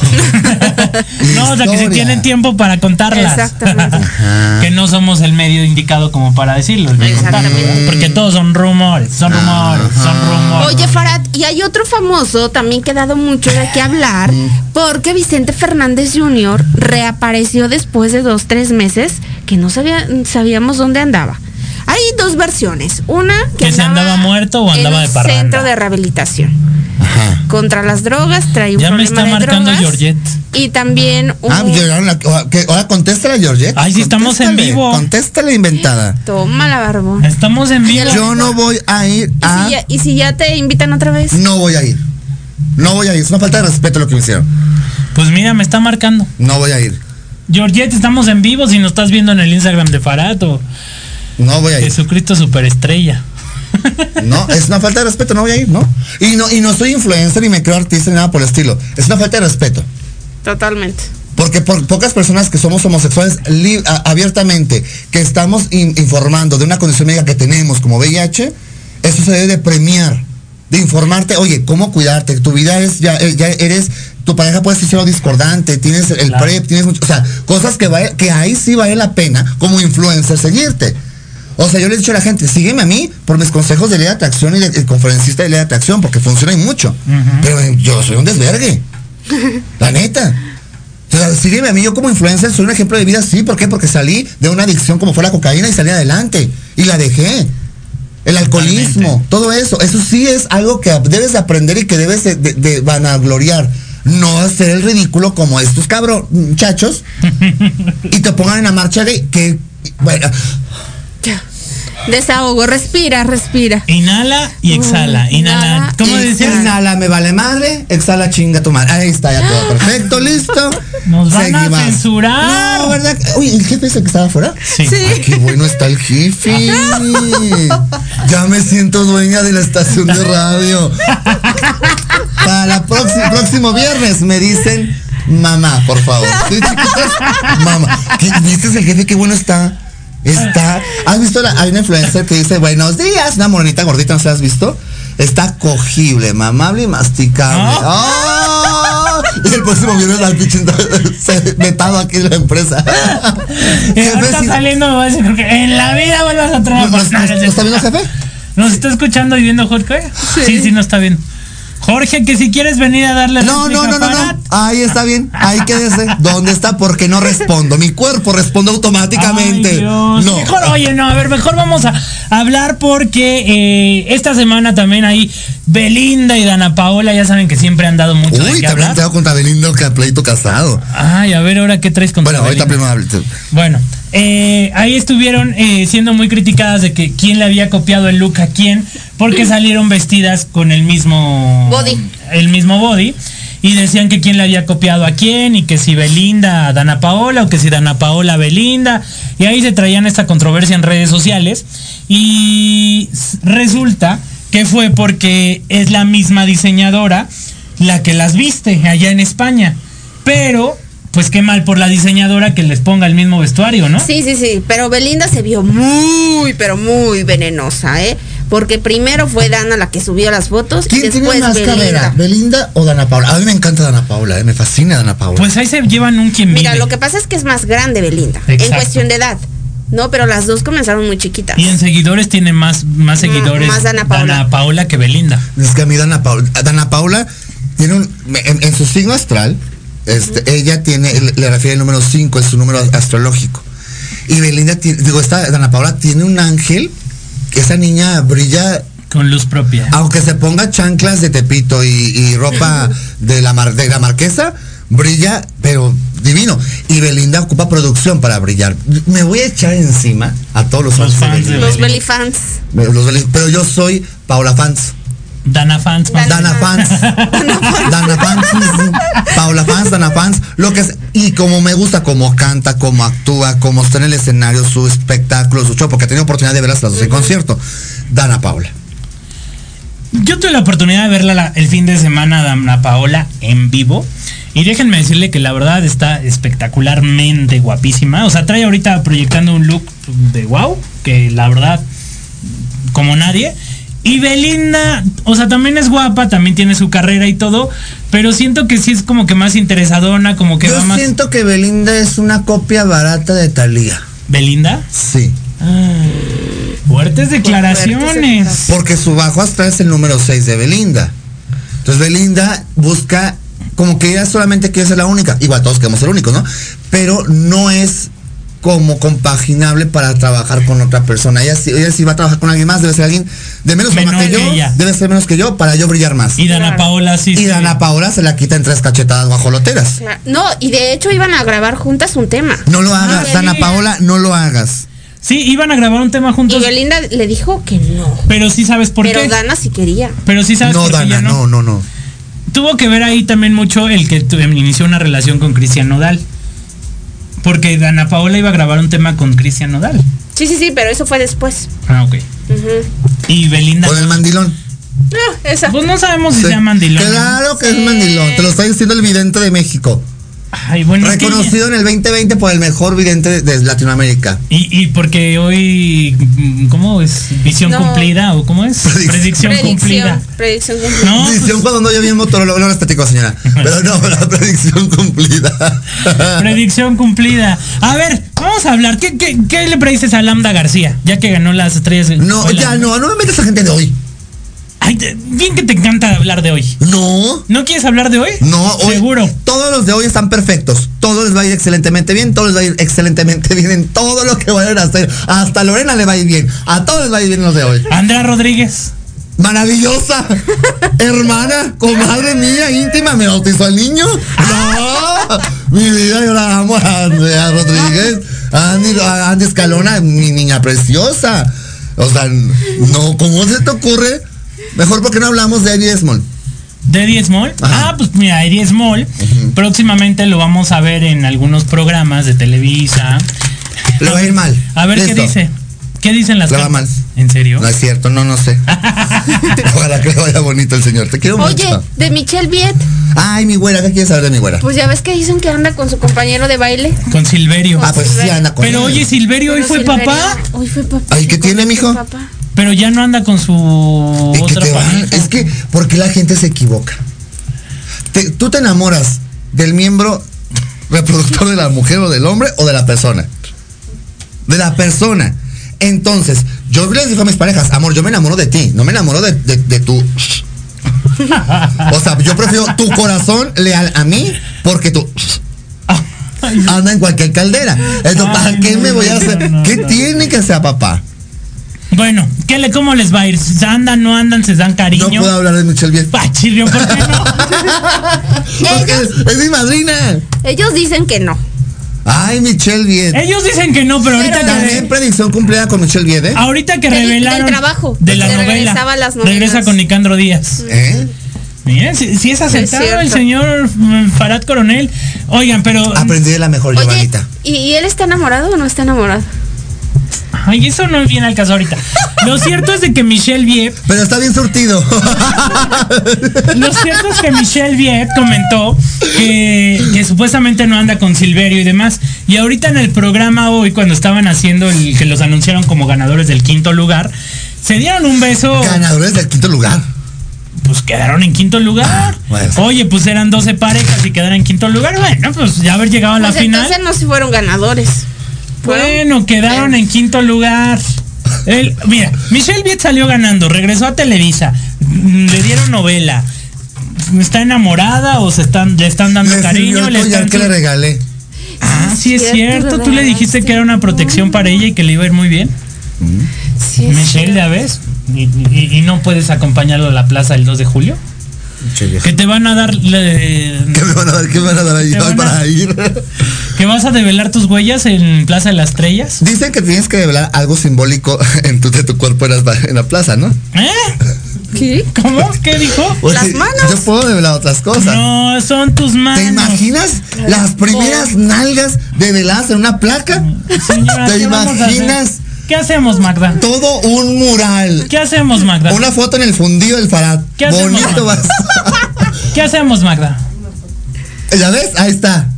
No, o sea, que si tienen tiempo para contarlas. Exactamente. Ajá. que no somos el medio indicado como para decirlo. Exactamente. Porque todos son rumores, son rumores, son rumores. Oye, Farad, y hay otro famoso también que ha dado mucho de qué hablar, porque Vicente Fernández Jr. reapareció después de dos, tres meses que no sabía, sabíamos dónde andaba. Hay dos versiones. Una que, ¿Que se andaba muerto o andaba en de parranda? centro de rehabilitación Ajá. contra las drogas, trae un Ya me está de marcando drogas, Georgette. Y también un... Ah, que- ahora contéstale, Georgette. Ay, sí, estamos en vivo. Contéstale, inventada. Toma la barbón. Estamos en vivo. Yo no voy a ir ¿Y, a. si ya, y si ya te invitan otra vez? No voy a ir. No voy a ir. Es una falta de respeto lo que me hicieron. Pues mira, me está marcando. No voy a ir. Georgette, estamos en vivo si nos estás viendo en el Instagram de Farad o No voy a ir. Jesucristo Superestrella. No, es una falta de respeto, no voy a ir, ¿no? Y no, y no soy influencer ni me creo artista ni nada por el estilo. Es una falta de respeto. Totalmente. Porque por pocas personas que somos homosexuales abiertamente, que estamos in- informando de una condición médica que tenemos como VIH, eso se debe de premiar, de informarte, oye, cómo cuidarte, tu vida es, ya, eh, ya eres, tu pareja puede ser discordante, tienes el Claro. PrEP, tienes mucho, o sea, cosas que, vale- que ahí sí vale la pena como influencer seguirte. O sea, yo le he dicho a la gente, sígueme a mí por mis consejos de ley de atracción y de, el conferencista de ley de atracción, porque funcionan mucho. Pero eh, yo soy un desvergue. La neta. O sea, sígueme a mí, yo como influencer soy un ejemplo de vida, sí, ¿por qué? Porque salí de una adicción como fue la cocaína y salí adelante. Y la dejé. El alcoholismo, todo eso. Eso sí es algo que debes de aprender y que debes de, de- de vanagloriar. No hacer el ridículo como estos cabros muchachos y te pongan en la marcha de que. Bueno. Desahogo, respira, respira. Inhala y exhala. Inhala. Inhala ¿Cómo decías? Inhala, me vale madre. Exhala, chinga tu madre. Ahí está, ya todo perfecto, listo. Nos van a Seguimos. censurar. No, ¿verdad? Uy, ¿el jefe es el que estaba afuera? Sí. Ay, qué bueno está el jefe. Ya me siento dueña de la estación de radio. Para la próxima, próximo viernes me dicen mamá, por favor. ¿Sí, chiquitas? Mamá. ¿Qué- ¿Viste el jefe? Qué bueno está. Está. ¿Has visto? La, hay una influencer que dice buenos días. Una morenita gordita, ¿no se la has visto? Está cogible, mamable y masticable. ¡Oh! Y el próximo viernes al pinche se- vetado aquí en la empresa. Sí- saliendo me va a decir que en la vida vuelvas a trabajar. ¿Nos, nos- nos está viendo jefe? ¿Nos está escuchando y viendo Jorge? Sí, sí, nos está viendo. Jorge, que si quieres venir a darle No, no, no, no, no. Ahí está bien. Ahí quédese. ¿Dónde está? Porque no respondo. Mi cuerpo responde automáticamente. Ay, Dios. no. Mejor, oye, no, a ver, mejor vamos a hablar porque eh, esta semana también hay Belinda y Dana Paola, ya saben que siempre han dado mucho de Uy, qué también hablar. te hago contra Belindo que pleito casado. Ay, a ver, ahora qué traes con Bueno, ahorita primero. Bueno, eh, ahí estuvieron eh, siendo muy criticadas de que quién le había copiado el look a quién, porque salieron vestidas con el mismo Body. el mismo body y decían que quién le había copiado a quién y que si Belinda a Dana Paola o que si Dana Paola a Belinda y ahí se traían esta controversia en redes sociales y resulta que fue porque es la misma diseñadora la que las viste allá en España, pero pues qué mal por la diseñadora que les ponga el mismo vestuario, ¿no? Sí, sí, sí, pero Belinda se vio muy, pero muy venenosa, ¿eh? Porque primero fue Dana la que subió las fotos y ¿Quién tiene después más Belinda. carrera? ¿Belinda o Dana Paula? A mí me encanta Dana Paula, eh, me fascina Dana Paula. Pues ahí se llevan un quien Mira, vive. lo que pasa es que es más grande Belinda, en Exacto. cuestión de edad. No, pero las dos comenzaron muy chiquitas. Y en seguidores tiene más, más seguidores más Dana Paola. Paola que Belinda. Es que a mí Dana Paula, Dana Paula tiene un, en, en su signo astral, este, ella tiene, le refiere el número 5, es su número astrológico. Y Belinda tiene, digo, esta Dana Paula tiene un ángel, que esa niña brilla, Con luz propia. aunque se ponga chanclas de tepito y, y ropa de la, mar- de la marquesa, brilla, pero divino. Y Belinda ocupa producción para brillar. Me voy a echar encima a todos los, Los fans fans de Belinda. Los. Belly fans. Los pero yo soy Paula fans. Dana Fans. más- Dana Fans. Dana Fans. Paula Fans, Dana Fans. Lo que es. Y como me gusta, cómo canta, cómo actúa, cómo está en el escenario, su espectáculo, su show, porque he tenido oportunidad de verlas las dos en concierto. Dana Paula. Yo tuve la oportunidad de verla la- el fin de semana a Dana Paola en vivo. Y déjenme decirle que la verdad está espectacularmente guapísima. O sea, trae ahorita proyectando un look de wow, que la verdad, como nadie. Y Belinda, o sea, también es guapa, también tiene su carrera y todo, pero siento que sí es como que más interesadona, como que Yo va más. siento que Belinda es una copia barata de Thalía. ¿Belinda? Sí. Fuertes declaraciones. Porque su bajo astral es el número 6 de Belinda. Entonces Belinda busca como que ella solamente quiere ser la única. Igual todos queremos ser únicos, ¿no? Pero no es como compaginable para trabajar con otra persona. Ella, sí- ella sí va a trabajar con alguien más, debe ser alguien de menos Menor que yo, ella. debe ser menos que yo para yo brillar más. Y Dana Paola sí. Y Dana Paola se la quita en tres cachetadas guajoloteras. No, y de hecho iban a grabar juntas un tema. No lo hagas, Ah, Dana sí. Paola, no lo hagas. Sí, iban a grabar un tema Y juntos. Belinda le dijo que no. Pero sí sabes por pero qué. Dana sí quería. Pero sí sabes No, por qué Dana, ya no. no, no, no. Tuvo que ver ahí también mucho el que tu- inició una relación con Cristian Nodal. Porque Dana Paola iba a grabar un tema con Cristian Nodal. Sí, sí, sí, pero eso fue después. Ah, ok. Y Belinda. Con el mandilón. No, esa. Pues no sabemos si Sí. sea mandilón. Claro que Sí. es mandilón. Te lo está diciendo el vidente de México. Ay, bueno, es que- Reconocido en el 2020 por el mejor vidente de Latinoamérica. Y, y porque hoy, mm, ¿cómo es? ¿Visión No. cumplida o cómo es? Predicción. Predicción, cumplida. Predicción cumplida. No, Predicción pues, cuando no yo vi en Motorola, no les platico, señora. Pero no, la predicción cumplida. predicción cumplida. A ver, vamos a hablar. ¿Qué, qué, qué le predices a Lambda García? Ya que ganó las estrellas. No, ya no, no me metas a gente de hoy. Ay, bien que te encanta hablar de hoy. No, ¿No quieres hablar de hoy? no, hoy. Seguro. Todos los de hoy están perfectos. Todo les va a ir excelentemente bien. Todo les va a ir excelentemente bien en todo lo que vayan a hacer. Hasta Lorena le va a ir bien. A todos les va a ir bien los de hoy. Andrea Rodríguez. Maravillosa. Hermana, comadre mía, íntima, me bautizó al niño. No, mi vida, yo la amo a Andrea Rodríguez. Andy, Andy Escalona, mi niña preciosa. O sea, no, ¿cómo se te ocurre? Mejor porque no hablamos de Eddie Small. De Eddie Small. Ajá. Ah, pues mira, Eddie Small. Próximamente lo vamos a ver en algunos programas de Televisa. Le va a ir mal. A ver qué dice. ¿Qué dicen las Le va cartas? mal. ¿En serio? No es cierto, no, no sé. Ojalá que le vaya bonito el señor. Te quiero Oye, mucho. de Michelle Viet, Ay, mi güera, ¿qué quieres saber de mi güera? pues ya ves que dicen que anda con su compañero de baile. Con Silverio. Ah, pues sí, anda con Pero él. oye, Silverio hoy Pero fue Silverio- papá. Hoy fue papá. Ay, ¿qué tiene, mijo? papá. Pero ya no anda con su ¿Y otra te va? pareja. Es que, ¿por qué la gente se equivoca? Te- tú te enamoras del miembro reproductor de la mujer o del hombre o de la persona. De la persona. Entonces, yo les digo a mis parejas, amor, yo me enamoro de ti, no me enamoro de, de, de tu... O sea, yo prefiero tu corazón leal a mí porque tú anda en cualquier caldera. Entonces, ¿para Ay, qué no, me voy a hacer? no, ¿Qué tiene que ser papá? Bueno, ¿qué le, ¿cómo les va a ir? ¿Andan, no andan, se dan No cariño? puedo hablar de Michelle bien. Ay, chirrió, ¿por qué no? Porque es, es mi madrina. Ellos dicen que no. Ay, Michelle Vied. Ellos dicen que no, pero ahorita También que, predicción cumplida con Michelle Vied, ¿eh? ahorita que revelaron trabajo, de la novela, las novelas. regresa con Nicandro Díaz. ¿Eh? Miren, si, si es aceptado el señor mm, Farad Coronel. Oigan, pero Aprendí de la mejor, Oye, Giovanita. ¿y, y él está enamorado o no está enamorado? Ay, eso no viene al caso ahorita. Lo cierto es de que Michelle Viet, Pero está bien surtido. lo cierto es que Michelle Viet comentó que, que supuestamente no anda con Silverio y demás. Y ahorita en el programa hoy, cuando estaban haciendo el que los anunciaron como ganadores del quinto lugar, se dieron un beso. Ganadores del quinto lugar. Pues quedaron en quinto lugar. bueno. Oye, pues eran 12 parejas y quedaron en quinto lugar. Bueno, pues ya haber llegado a la Pues final. entonces no se fueron ganadores. Bueno, quedaron en quinto lugar. El- mira, Michelle Viet salió ganando, regresó a Televisa, mm, le dieron novela. ¿Está enamorada o se están, le están dando Le cariño? Le collar están que le regalé. ah, sí es Cierto, Tú le dijiste que era una protección para ella y que le iba a ir muy bien. Sí, es Michelle, ya ves. Y, y- y no puedes acompañarlo a la plaza el 2 de julio. Che. Que te van a dar. le- ¿Qué me van a dar? ¿Qué me van a dar ahí a- para ir? que vas a develar tus huellas en Plaza de las Estrellas. Dicen que tienes que develar algo simbólico en tu, de tu cuerpo en la, en la plaza, ¿no? ¿Eh? ¿Qué? ¿Cómo? ¿Qué dijo? Oye, Las manos. Yo puedo develar otras cosas. No, son tus manos. ¿Te imaginas las primeras nalgas develadas en una placa? Señora, ¿Te imaginas ¿Qué hacemos, Magda? todo un mural? ¿Qué hacemos, Magda? Una foto en el fundido del Farad. ¿Qué hacemos, Bonito Magda? vas. ¿Qué hacemos, Magda? ¿Ya ves? Ahí está.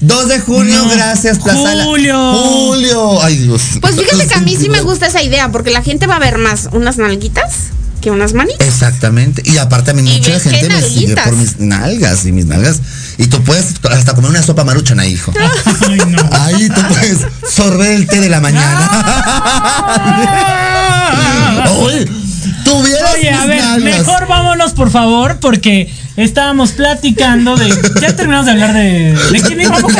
2 de junio, No. gracias, Plaza. La- Julio. Julio. Ay, Dios. Pues fíjate que a mí sí me gusta esa idea, porque la gente va a ver más unas nalguitas que unas manitas. Exactamente. Y aparte a mí Y mucha gente me sigue por mis nalgas y mis nalgas. Y tú puedes hasta comer una sopa maruchana, hijo. Ay, no. Ahí tú puedes sorber el té de la mañana. Oye, tuvieras Oye, a ver, nalgas. mejor vámonos por favor, porque estábamos platicando de. Ya terminamos de hablar de. ¿De quién íbamos?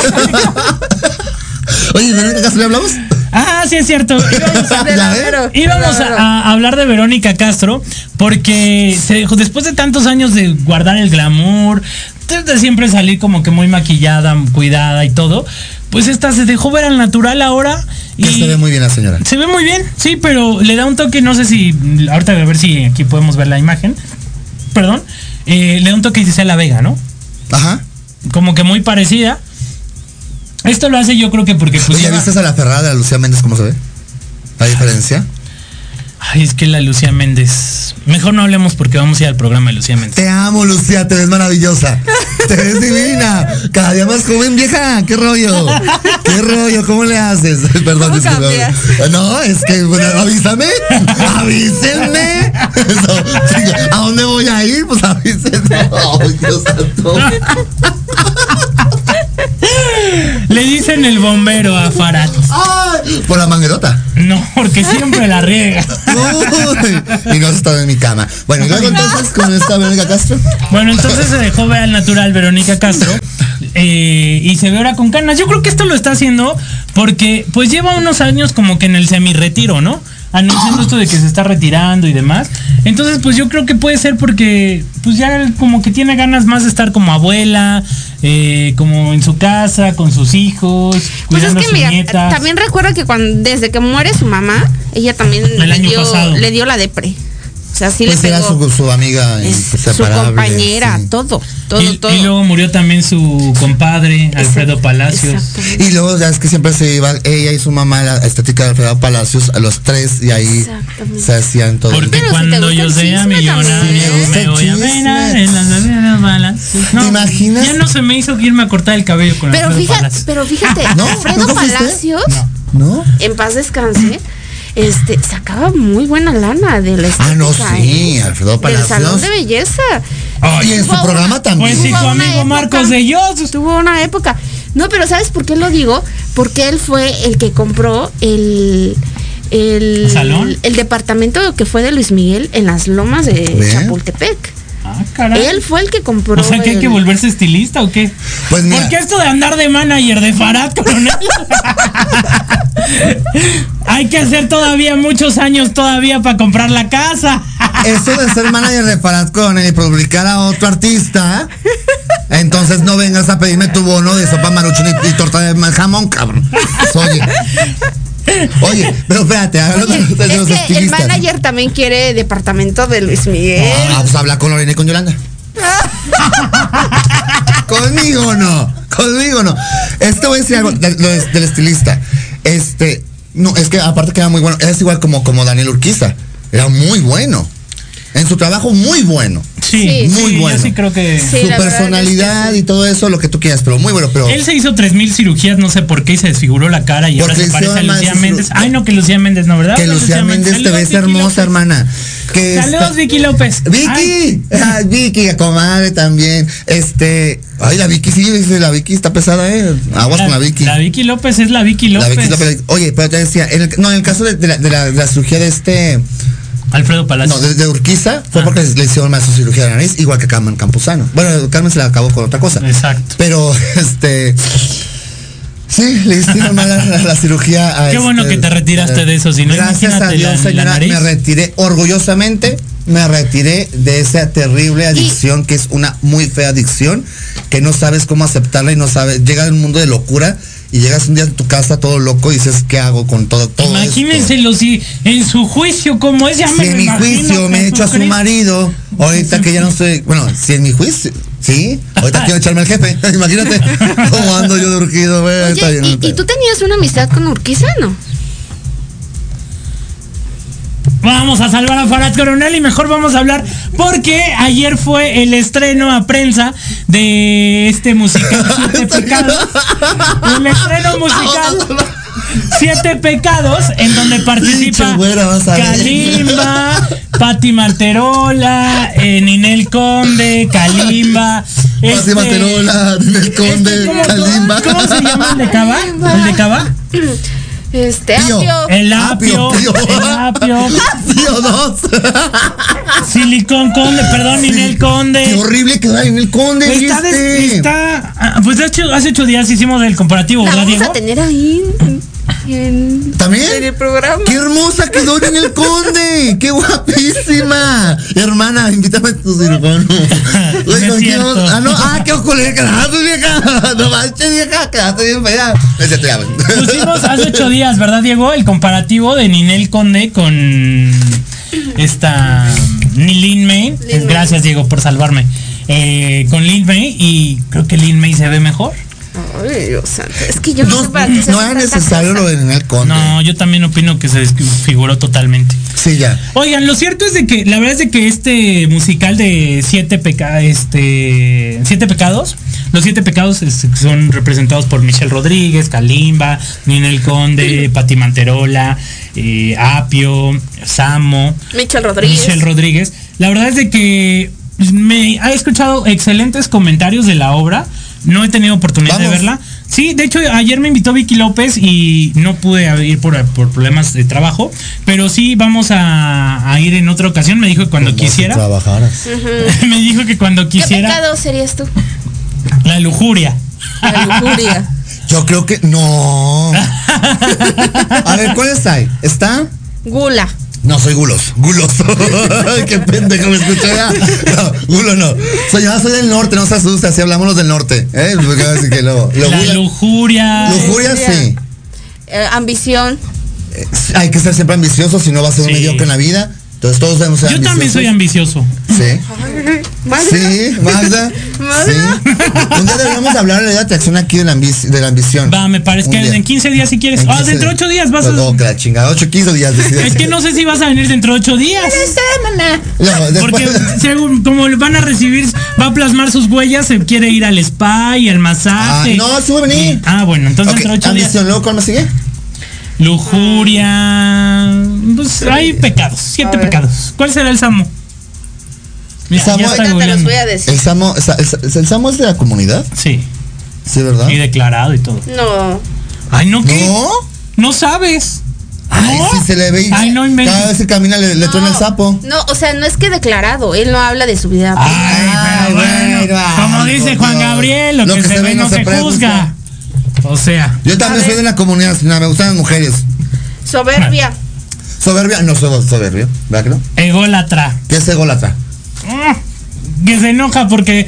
Oye, ¿de qué caso le hablamos? Ah, sí es cierto. Íbamos a, hablar de Verónica Castro, porque se después de tantos años de guardar el glamour, de de siempre salir como que muy maquillada, cuidada y todo, pues esta se dejó ver al natural ahora. Y se ve muy bien la señora. Se ve muy bien, sí, pero le da un toque, no sé si, ahorita a ver si aquí podemos ver la imagen, perdón, eh, le da un toque y dice la Vega, ¿no? Ajá. Como que muy parecida. Esto lo hace yo creo que porque pues Oye, lleva- ¿viste a la Ferrada de la Lucía Méndez cómo se ve? ¿La diferencia? Ay, es que la Lucía Méndez. Mejor no hablemos porque vamos a ir al programa de Lucía Méndez. Te amo, Lucía, te ves maravillosa. Te ves divina. Cada día más joven, vieja. ¿Qué rollo? ¿Qué rollo? ¿Cómo le haces? Perdón, ¿Cómo disculpa. No, es que, bueno, avísame. Avísenme. Eso, ¿A dónde voy a ir? Pues avísenme. Ay, Dios santo. Le dicen el bombero a Farad. Ay, por la manguerota. No, porque siempre la riega. Uy, y no has estado en mi cama. Bueno, y luego entonces con esta Verónica Castro. Bueno, entonces se dejó ver al natural Verónica Castro eh, y se ve ahora con canas. Yo creo que esto lo está haciendo porque pues lleva unos años como que en el semi-retiro, ¿no? Anunciando esto de que se está retirando y demás. Entonces, pues yo creo que puede ser porque pues ya como que tiene ganas más de estar como abuela, eh, como en su casa, con sus hijos, Pues es cuidando que a sus mira, nietas. también recuerdo que cuando desde que muere su mamá, ella también El le dio, le dio la depre. O sea, sí Pues le era pegó. su, su amiga su compañera, sí. todo, todo, y, todo. y luego murió también su compadre, Alfredo Palacios. Y luego ya es que siempre se iba ella y su mamá la estética de Alfredo Palacios a los tres y ahí se hacían todo. Porque Pero si cuando gusta yo sea millonario. Me voy a peinar en las arenas balas. No, ¿Te imaginas? Ya no se me hizo irme a cortar el cabello con Pero Alfredo fíjate, Palacios. pero fíjate, ¿No? Alfredo. Palacios, ¿No? en paz descanse, este, sacaba muy buena lana de la estética. Ah, no, sí, ¿eh? Alfredo Del Palacios. salón de belleza. y en su programa una- también. Pues su una amigo época- Marcos de Dios. Tuvo una época. No, pero ¿sabes por qué lo digo? Porque él fue el que compró el el, ¿El salón? el departamento que fue de Luis Miguel en las lomas de ¿Ve? Chapultepec. Ah, caray. Él fue el que compró. o sea que hay que volverse estilista o qué? Pues mira. Porque esto de andar de manager de Farad, coronel. hay que hacer todavía muchos años todavía para comprar la casa. Eso de ser manager de Farad Coronel y publicar a otro artista, entonces no vengas a pedirme tu bono de sopa maruchón y, y torta de jamón, cabrón. Oye. Oye, pero espérate, hablando Oye, de los es que el manager también quiere departamento de Luis Miguel. Ah, pues habla con Lorena y con Yolanda. Conmigo no, conmigo no. Este voy a decir algo de- lo de- del estilista. Este, no, es que aparte que era muy bueno, es igual como, como Daniel Urquiza. Era muy bueno. En su trabajo, muy bueno. Sí, muy sí, bueno. Yo sí creo que. Sí, su la personalidad es que sí. y todo eso, lo que tú quieras, pero muy bueno. Pero Él se hizo 3000 cirugías, no sé por qué, y se desfiguró la cara y ahora se parece a Lucía Méndez. Ay, no, que Lucía Méndez, no, ¿verdad? que Lucía Méndez te ves hermosa, López. hermana. Que Saludos, está- Vicky López. Ay, Vicky, ah, Vicky, comadre también. Este, ay, la Vicky sí, dice, la Vicky está pesada, eh. Aguas con la Vicky. La Vicky López es la Vicky La López. Vicky López. Oye, pero te decía, en el, no, en el caso de, de la, de la- de la cirugía de este, Alfredo Palacios. no, de, de Urquiza, fue Ah. porque le hicieron más su cirugía de la nariz, igual que Carmen Campuzano. Bueno, Carmen se la acabó con otra cosa. Exacto. Pero, este, sí, le hicieron mal la, la cirugía a Qué bueno este- que te retiraste de eso, si no, Gracias a Dios, la- la señora, nariz. me retiré orgullosamente, me retiré de esa terrible adicción que es una muy fea adicción, que no sabes cómo aceptarla y no sabes, llega a un mundo de locura y llegas un día a tu casa todo loco y dices, ¿qué hago con todo, todo esto?". Imagínenselo si en su juicio como es, ya Si me en mi juicio me he hecho a su marido, ahorita que ya no estoy, bueno, si en mi juicio, sí, ahorita quiero echarme al jefe, imagínate cómo ando yo de urgido, güey, está Oye, bien, ¿y, está y tú tenías una amistad con Urquiza, no? Vamos a salvar a Farad Coronel y mejor vamos a hablar porque ayer fue el estreno a prensa de este musical Siete Pecados. El estreno musical Siete Pecados en donde participa. Kalimba, Pati Marterola, eh, Ninel Conde, Kalimba. Pati este- Materola, Ninel Conde, ¿cómo- Kalimba. ¿Cómo se llama el de Cava? ¿El de Cava? Este, Pío. apio. El apio. Apio. El apio. Pío dos. Silicón Conde, perdón, Ninel Conde. Qué horrible que va en el conde. Está, des- ¿viste? está- ah, pues hace ocho, hace ocho días hicimos el comparativo, La ¿verdad, vamos Diego? a tener ahí en, ¿También? en el programa. ¡Qué hermosa quedó en el conde! ¡Qué guapísima! Hermana, invítame a tu cirujano. No. Ah, no, ah, qué oculé, carajo, vieja. No manches, vieja, quedaste bien fea. Pusimos hace ocho días, ¿verdad, Diego? El comparativo de Ninel Conde con esta Lin May. Lin May. Gracias, Diego, por salvarme. Eh, con Lin May y creo que Lin May se ve mejor. Ay, Dios santo. Es que yo no, No, es necesario cosa. lo de en el conde. No, yo también opino que se desfiguró totalmente. Sí, ya. Oigan, lo cierto es de que la verdad es de que este musical de siete peca este siete pecados, los siete pecados es- son representados por Michelle Rodríguez, Kalimba, Ninel Conde, Pati Manterola, eh, Apio, Samo, Michelle Rodríguez. Michelle Rodríguez. La verdad es de que me he escuchado excelentes comentarios de la obra. No he tenido oportunidad de verla. Sí, de hecho ayer me invitó Vicky López y no pude ir por, por problemas de trabajo, pero sí vamos a, a ir en otra ocasión. Me dijo que cuando Como si quisiera. me dijo que cuando ¿Qué quisiera. pecado serías tú? La lujuria. La lujuria. Yo creo que. No. A ver, ¿cuáles hay? ¿Está? Gula. No, soy gulos. Guloso. Qué pendejo me escuché. ah. No, gulo no. Soy, yo soy del norte, no se asuste, así hablamos los del norte. ¿eh? Así que lo, lo la gula- lujuria. lujuria, sí. Eh, ambición. Eh, Hay que ser siempre ambicioso, si no va a ser un mediocre en la vida. Entonces todos debemos ser Yo también soy ambicioso. Sí. Magda. Sí, Magda. Magda. Sí. Un día deberíamos hablar de la atracción aquí de la, de la ambición. Va, me parece Un que día. en 15 días si quieres. Ah, 15 dentro de 8 días vas a. No, que la chingada, 8, 15 días. Es que no sé si vas a venir dentro de 8 días. No, Porque después. según como van a recibir, va a plasmar sus huellas, se quiere ir al spa y al Ah, masaje. no, sí voy a venir. Ah, bueno, entonces Ok, dentro de ocho días. ambición, luego, ¿cuál me sigue? Lujuria. Pues hay pecados, siete pecados. ¿Cuál será el samo? Samo- ya está Ahorita te los googleando. voy a decir. El Samo, el, el- el Samo es de la comunidad, Sí, sí, ¿verdad? y declarado y todo. No. Ay, no, ¿qué? No. No sabes. Ay, ¿No? sí se le ve. y Ay, no inventes. Cada vez que camina le, le no, truena el sapo. No, o sea, no es que declarado. Él no habla de su vida. Ay, Ay, pero bueno, bueno, ay, como por dice Juan. Gabriel, lo, que, se, ve no se, pregunta. juzga. O sea, Yo también soy de la comunidad, me gustan las mujeres. Soberbia. Soberbia, no soy soberbio, ¿verdad que no? ególatra. ¿Qué es ególatra? Mm, Que se enoja porque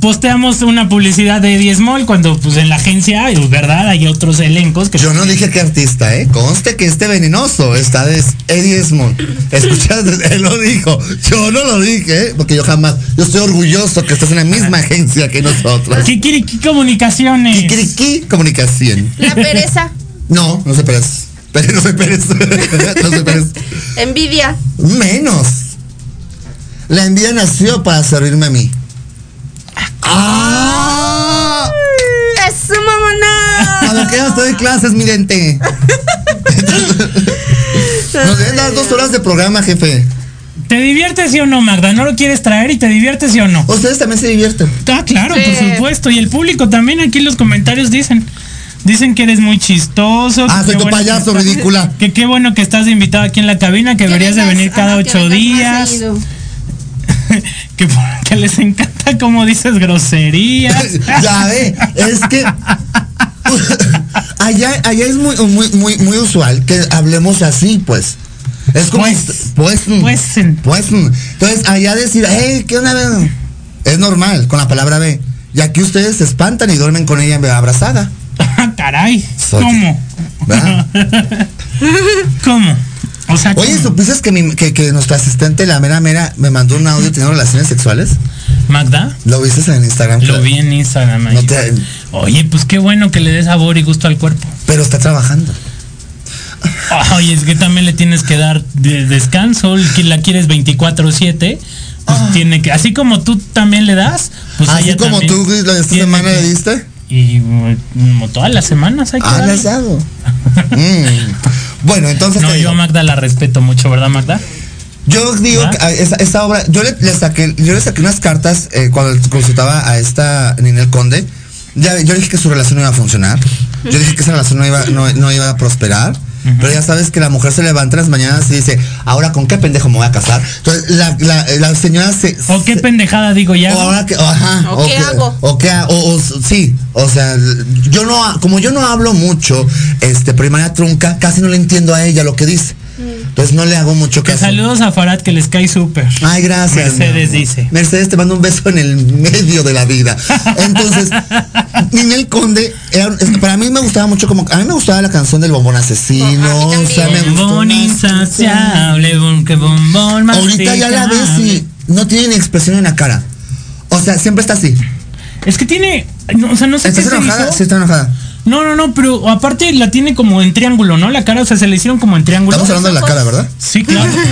posteamos una publicidad de Eddie Small cuando pues en la agencia, es verdad, hay otros elencos que Yo no dije que artista, ¿eh? Conste que este venenoso está de Eddie Esmond. Escuchaste, él lo dijo. Yo no lo dije, ¿eh? Porque yo jamás. Yo estoy orgulloso que estás en la misma agencia que nosotros. Kikiriki Comunicaciones. Kikiriki Comunicación. La pereza. No, no se. Pero no soy Pérez. no soy Pérez. Envidia. Menos. La envidia nació para servirme a mí. ¡Ah! ¡Eso, mamona! Cuando quieras te doy clases, mi dente. Nos deben dar dos horas de programa, jefe. ¿Te diviertes sí o no, Magda? ¿No lo quieres traer y te diviertes sí o no? Ustedes también se divierten. Ah, claro, Sí. por supuesto. Y el público también aquí en los comentarios dicen. Dicen que eres muy chistoso. Ah, que soy qué tu bueno que payaso, estás- ridícula. Que qué bueno que estás invitado aquí en la cabina, que deberías de venir cada ajá, que ocho días. que, que les encanta como dices groserías. ya ve, es que allá, allá es muy, muy, muy, muy usual que hablemos así, pues. Es como Pues. pues, Pues. pues. Entonces, allá decir, hey, ¿qué onda? ve?" Es normal, con la palabra B. Y aquí ustedes se espantan y duermen con ella abrazada. Caray, ¿cómo? ¿Cómo? O sea, Oye. ¿supiste que, mi, que, que nuestra asistente, la mera mera, me mandó un audio teniendo relaciones sexuales? Magda, ¿Lo viste en Instagram? lo Claro. vi en Instagram. ahí. No te- Oye, pues qué bueno que le des sabor y gusto al cuerpo. Pero está trabajando. Oye, es que también le tienes que dar de- descanso. la quieres 24-7. Pues tiene que, así como tú también le das, pues Así ella como tú esta tiene semana que- le diste. Y mm, como todas las semanas hay que Ah. Mm. Bueno, entonces No, yo a Magda la respeto mucho, ¿verdad, Magda? Yo digo ¿Ah? que esa, esa obra, yo le, le saqué, yo le saqué unas cartas eh, cuando consultaba a esta Ninel Conde. Ya, yo dije que su relación no iba a funcionar. Yo dije que esa relación no iba, no, no iba a prosperar. Pero ya sabes que la mujer se levanta en las mañanas y dice, ahora con qué pendejo me voy a casar. Entonces la, la, la señora se. O qué pendejada digo ya. o ahora que, ajá, ¿O qué hago? O o, o- sí, o sea, yo no, como yo no hablo mucho, este, primaria trunca, casi no le entiendo a ella lo que dice. Entonces no le hago mucho Que caso. saludos a Farad que les cae súper. Ay, gracias. Mercedes dice. Mercedes te mando un beso en el medio de la vida. Entonces, Ninel Conde, era- es- para mí me gustaba mucho como, a mí me gustaba la canción del bombón asesino. O sea, me Bombón insaciable, que bombón Ahorita ya la ves y no tiene ni expresión en la cara. O sea, siempre está así. Es que tiene, no, o sea, no sé qué ¿Estás se enojada? hizo. Sí, está enojada. No, no, no, pero aparte la tiene como en triángulo, ¿no? La cara, o sea, se le hicieron como en triángulo. Estamos hablando de la cara, ¿verdad? Sí, claro.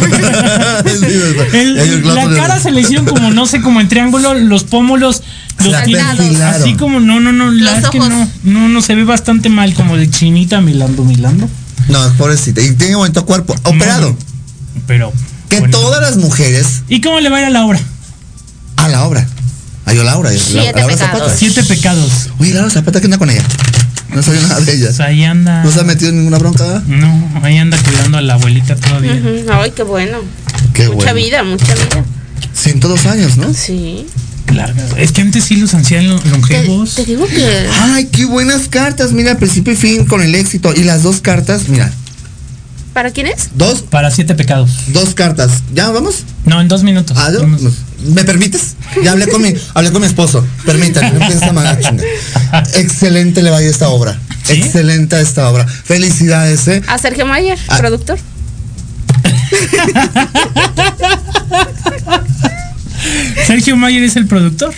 Sí, El- el- la cara se le hicieron como, no sé, como en triángulo, los pómulos, los tiene así como, no, no, no, la es que no, no, no, se ve bastante mal, como de chinita milando, milando. No, pobrecita. Y tiene bonito cuerpo. Operado. Pero. Que bueno. todas las mujeres ¿Y cómo le va a ir a la obra? a la obra. A yo Laura. Siete Laura pecados. Zapata. Siete pecados. Oye, Laura Zapata, ¿qué onda con ella? No sabía nada de ella. Pues ahí anda. ¿No se ha metido en ninguna bronca? No, ahí anda cuidando a la abuelita todavía. Ay, qué bueno. Qué mucha bueno. vida, mucha vida. 102 años, ¿no? Sí. Larga. Es que antes sí los ancianos Te, longevos. te digo que Ay, qué buenas cartas. Mira, principio y fin con el éxito. Y las dos cartas, mira. ¿Para quién es? Dos, Para siete pecados. dos cartas. ¿Ya vamos? No, en dos minutos. Ah. ¿Me permites? Ya hablé con mi, hablé con mi esposo. Permítanme, no. Excelente le va a ir esta obra. ¿Sí? Excelente esta obra. Felicidades, eh. A Sergio Mayer, Ah. productor. Sergio Mayer es el productor.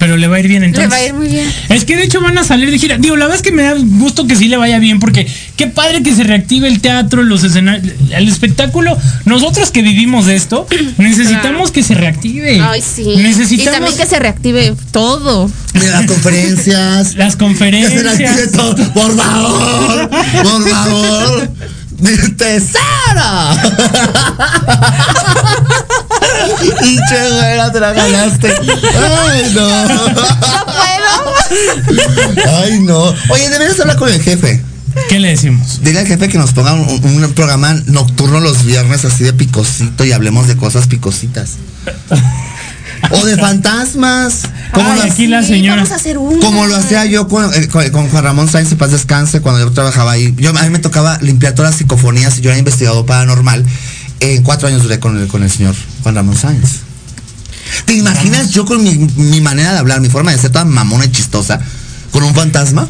Pero le va a ir bien entonces. Le va a ir muy bien. Es que de hecho van a salir de gira. Digo, la verdad es que me da gusto que sí le vaya bien porque qué padre que se reactive el teatro, los escenarios, el espectáculo. Nosotros que vivimos de esto, necesitamos Claro. que se reactive. Ay, sí. Necesitamos Y también que se reactive todo. Las conferencias. las Que se conferencias. reactive todo. Por favor. Por favor. ¡Tesoro! Pinche güera, te la ganaste. Ay, no. No puedo. Ay, no. Oye, deberías hablar con el jefe. ¿Qué le decimos? Dile al jefe que nos ponga un, un programa nocturno los viernes así de picosito y hablemos de cosas picositas. O de fantasmas. Como, Ay, lo, aquí la señora. Vamos a hacer una. como lo hacía yo con, eh, con- con Juan Ramón Sáenz y Paz Descanse cuando yo trabajaba ahí. Yo, a mí me tocaba limpiar todas las psicofonías y yo era investigador paranormal. En cuatro años duré con el, con el señor Juan Ramón Sáenz. ¿Te imaginas yo con mi, mi manera de hablar, mi forma de ser toda mamona y chistosa, con un fantasma?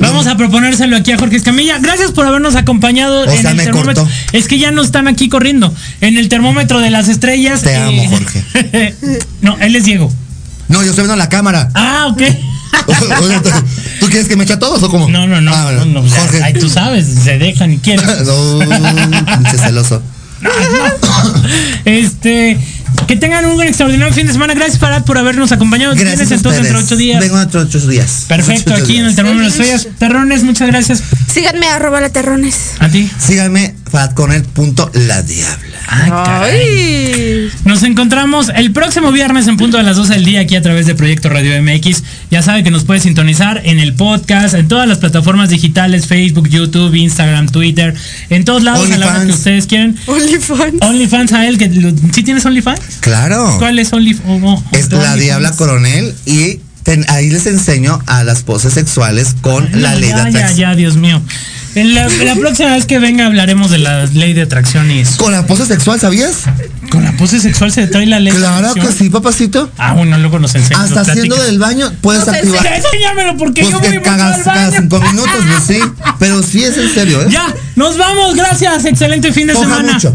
Vamos a proponérselo aquí a Jorge Escamilla. Gracias por habernos acompañado O en sea, el me termómetro. cortó. Es que ya no están aquí corriendo. En el termómetro de las estrellas. Te amo, Jorge. no, él es Diego. No, yo estoy viendo la cámara. Ah, ok. O sea, ¿tú- ¿Tú quieres que me eche a todos o cómo? No, no, no. Ah, no, no, o sea, Jorge. ay, tú sabes, se dejan y quieren. no, pinche celoso. Este, que tengan un extraordinario fin de semana. Gracias, Farad, por habernos acompañado. Gracias Tienes a entonces de ocho días. Vengo dentro de ocho días. Perfecto, Ocho aquí en el termómetro de estrellas. Terrones, muchas gracias. Síganme arroba la terrones. A ti. Síganme la diabla. Ay, caray. Ay. Nos encontramos el próximo viernes en punto de las 12 del día aquí a través de Proyecto Radio MX. Ya sabe que nos puede sintonizar en el podcast, en todas las plataformas digitales, Facebook, YouTube, Instagram, Twitter, en todos lados a la hora que ustedes quieren. OnlyFans. OnlyFans a él, que lo- ¿sí tienes OnlyFans? Claro. ¿Cuál es OnlyFans? Oh, oh, Es la diabla coronel y ten- ahí les enseño a las poses sexuales con No, la ley de ya, ya, atracción. ya, Dios mío. En la, la próxima vez que venga hablaremos de la ley de atracción y eso. Con la pose sexual, ¿sabías? Con la pose sexual se trae la ley de Claro atracción. que sí, papacito. Ah, bueno, luego nos enseñas. Hasta haciendo del baño puedes No activar. Ya, enséñamelo porque Pues yo que voy cagas al cada baño. cinco minutos, pues sí. Pero sí es en serio, ¿eh? Ya, nos vamos, gracias, excelente fin de Coja semana. mucho.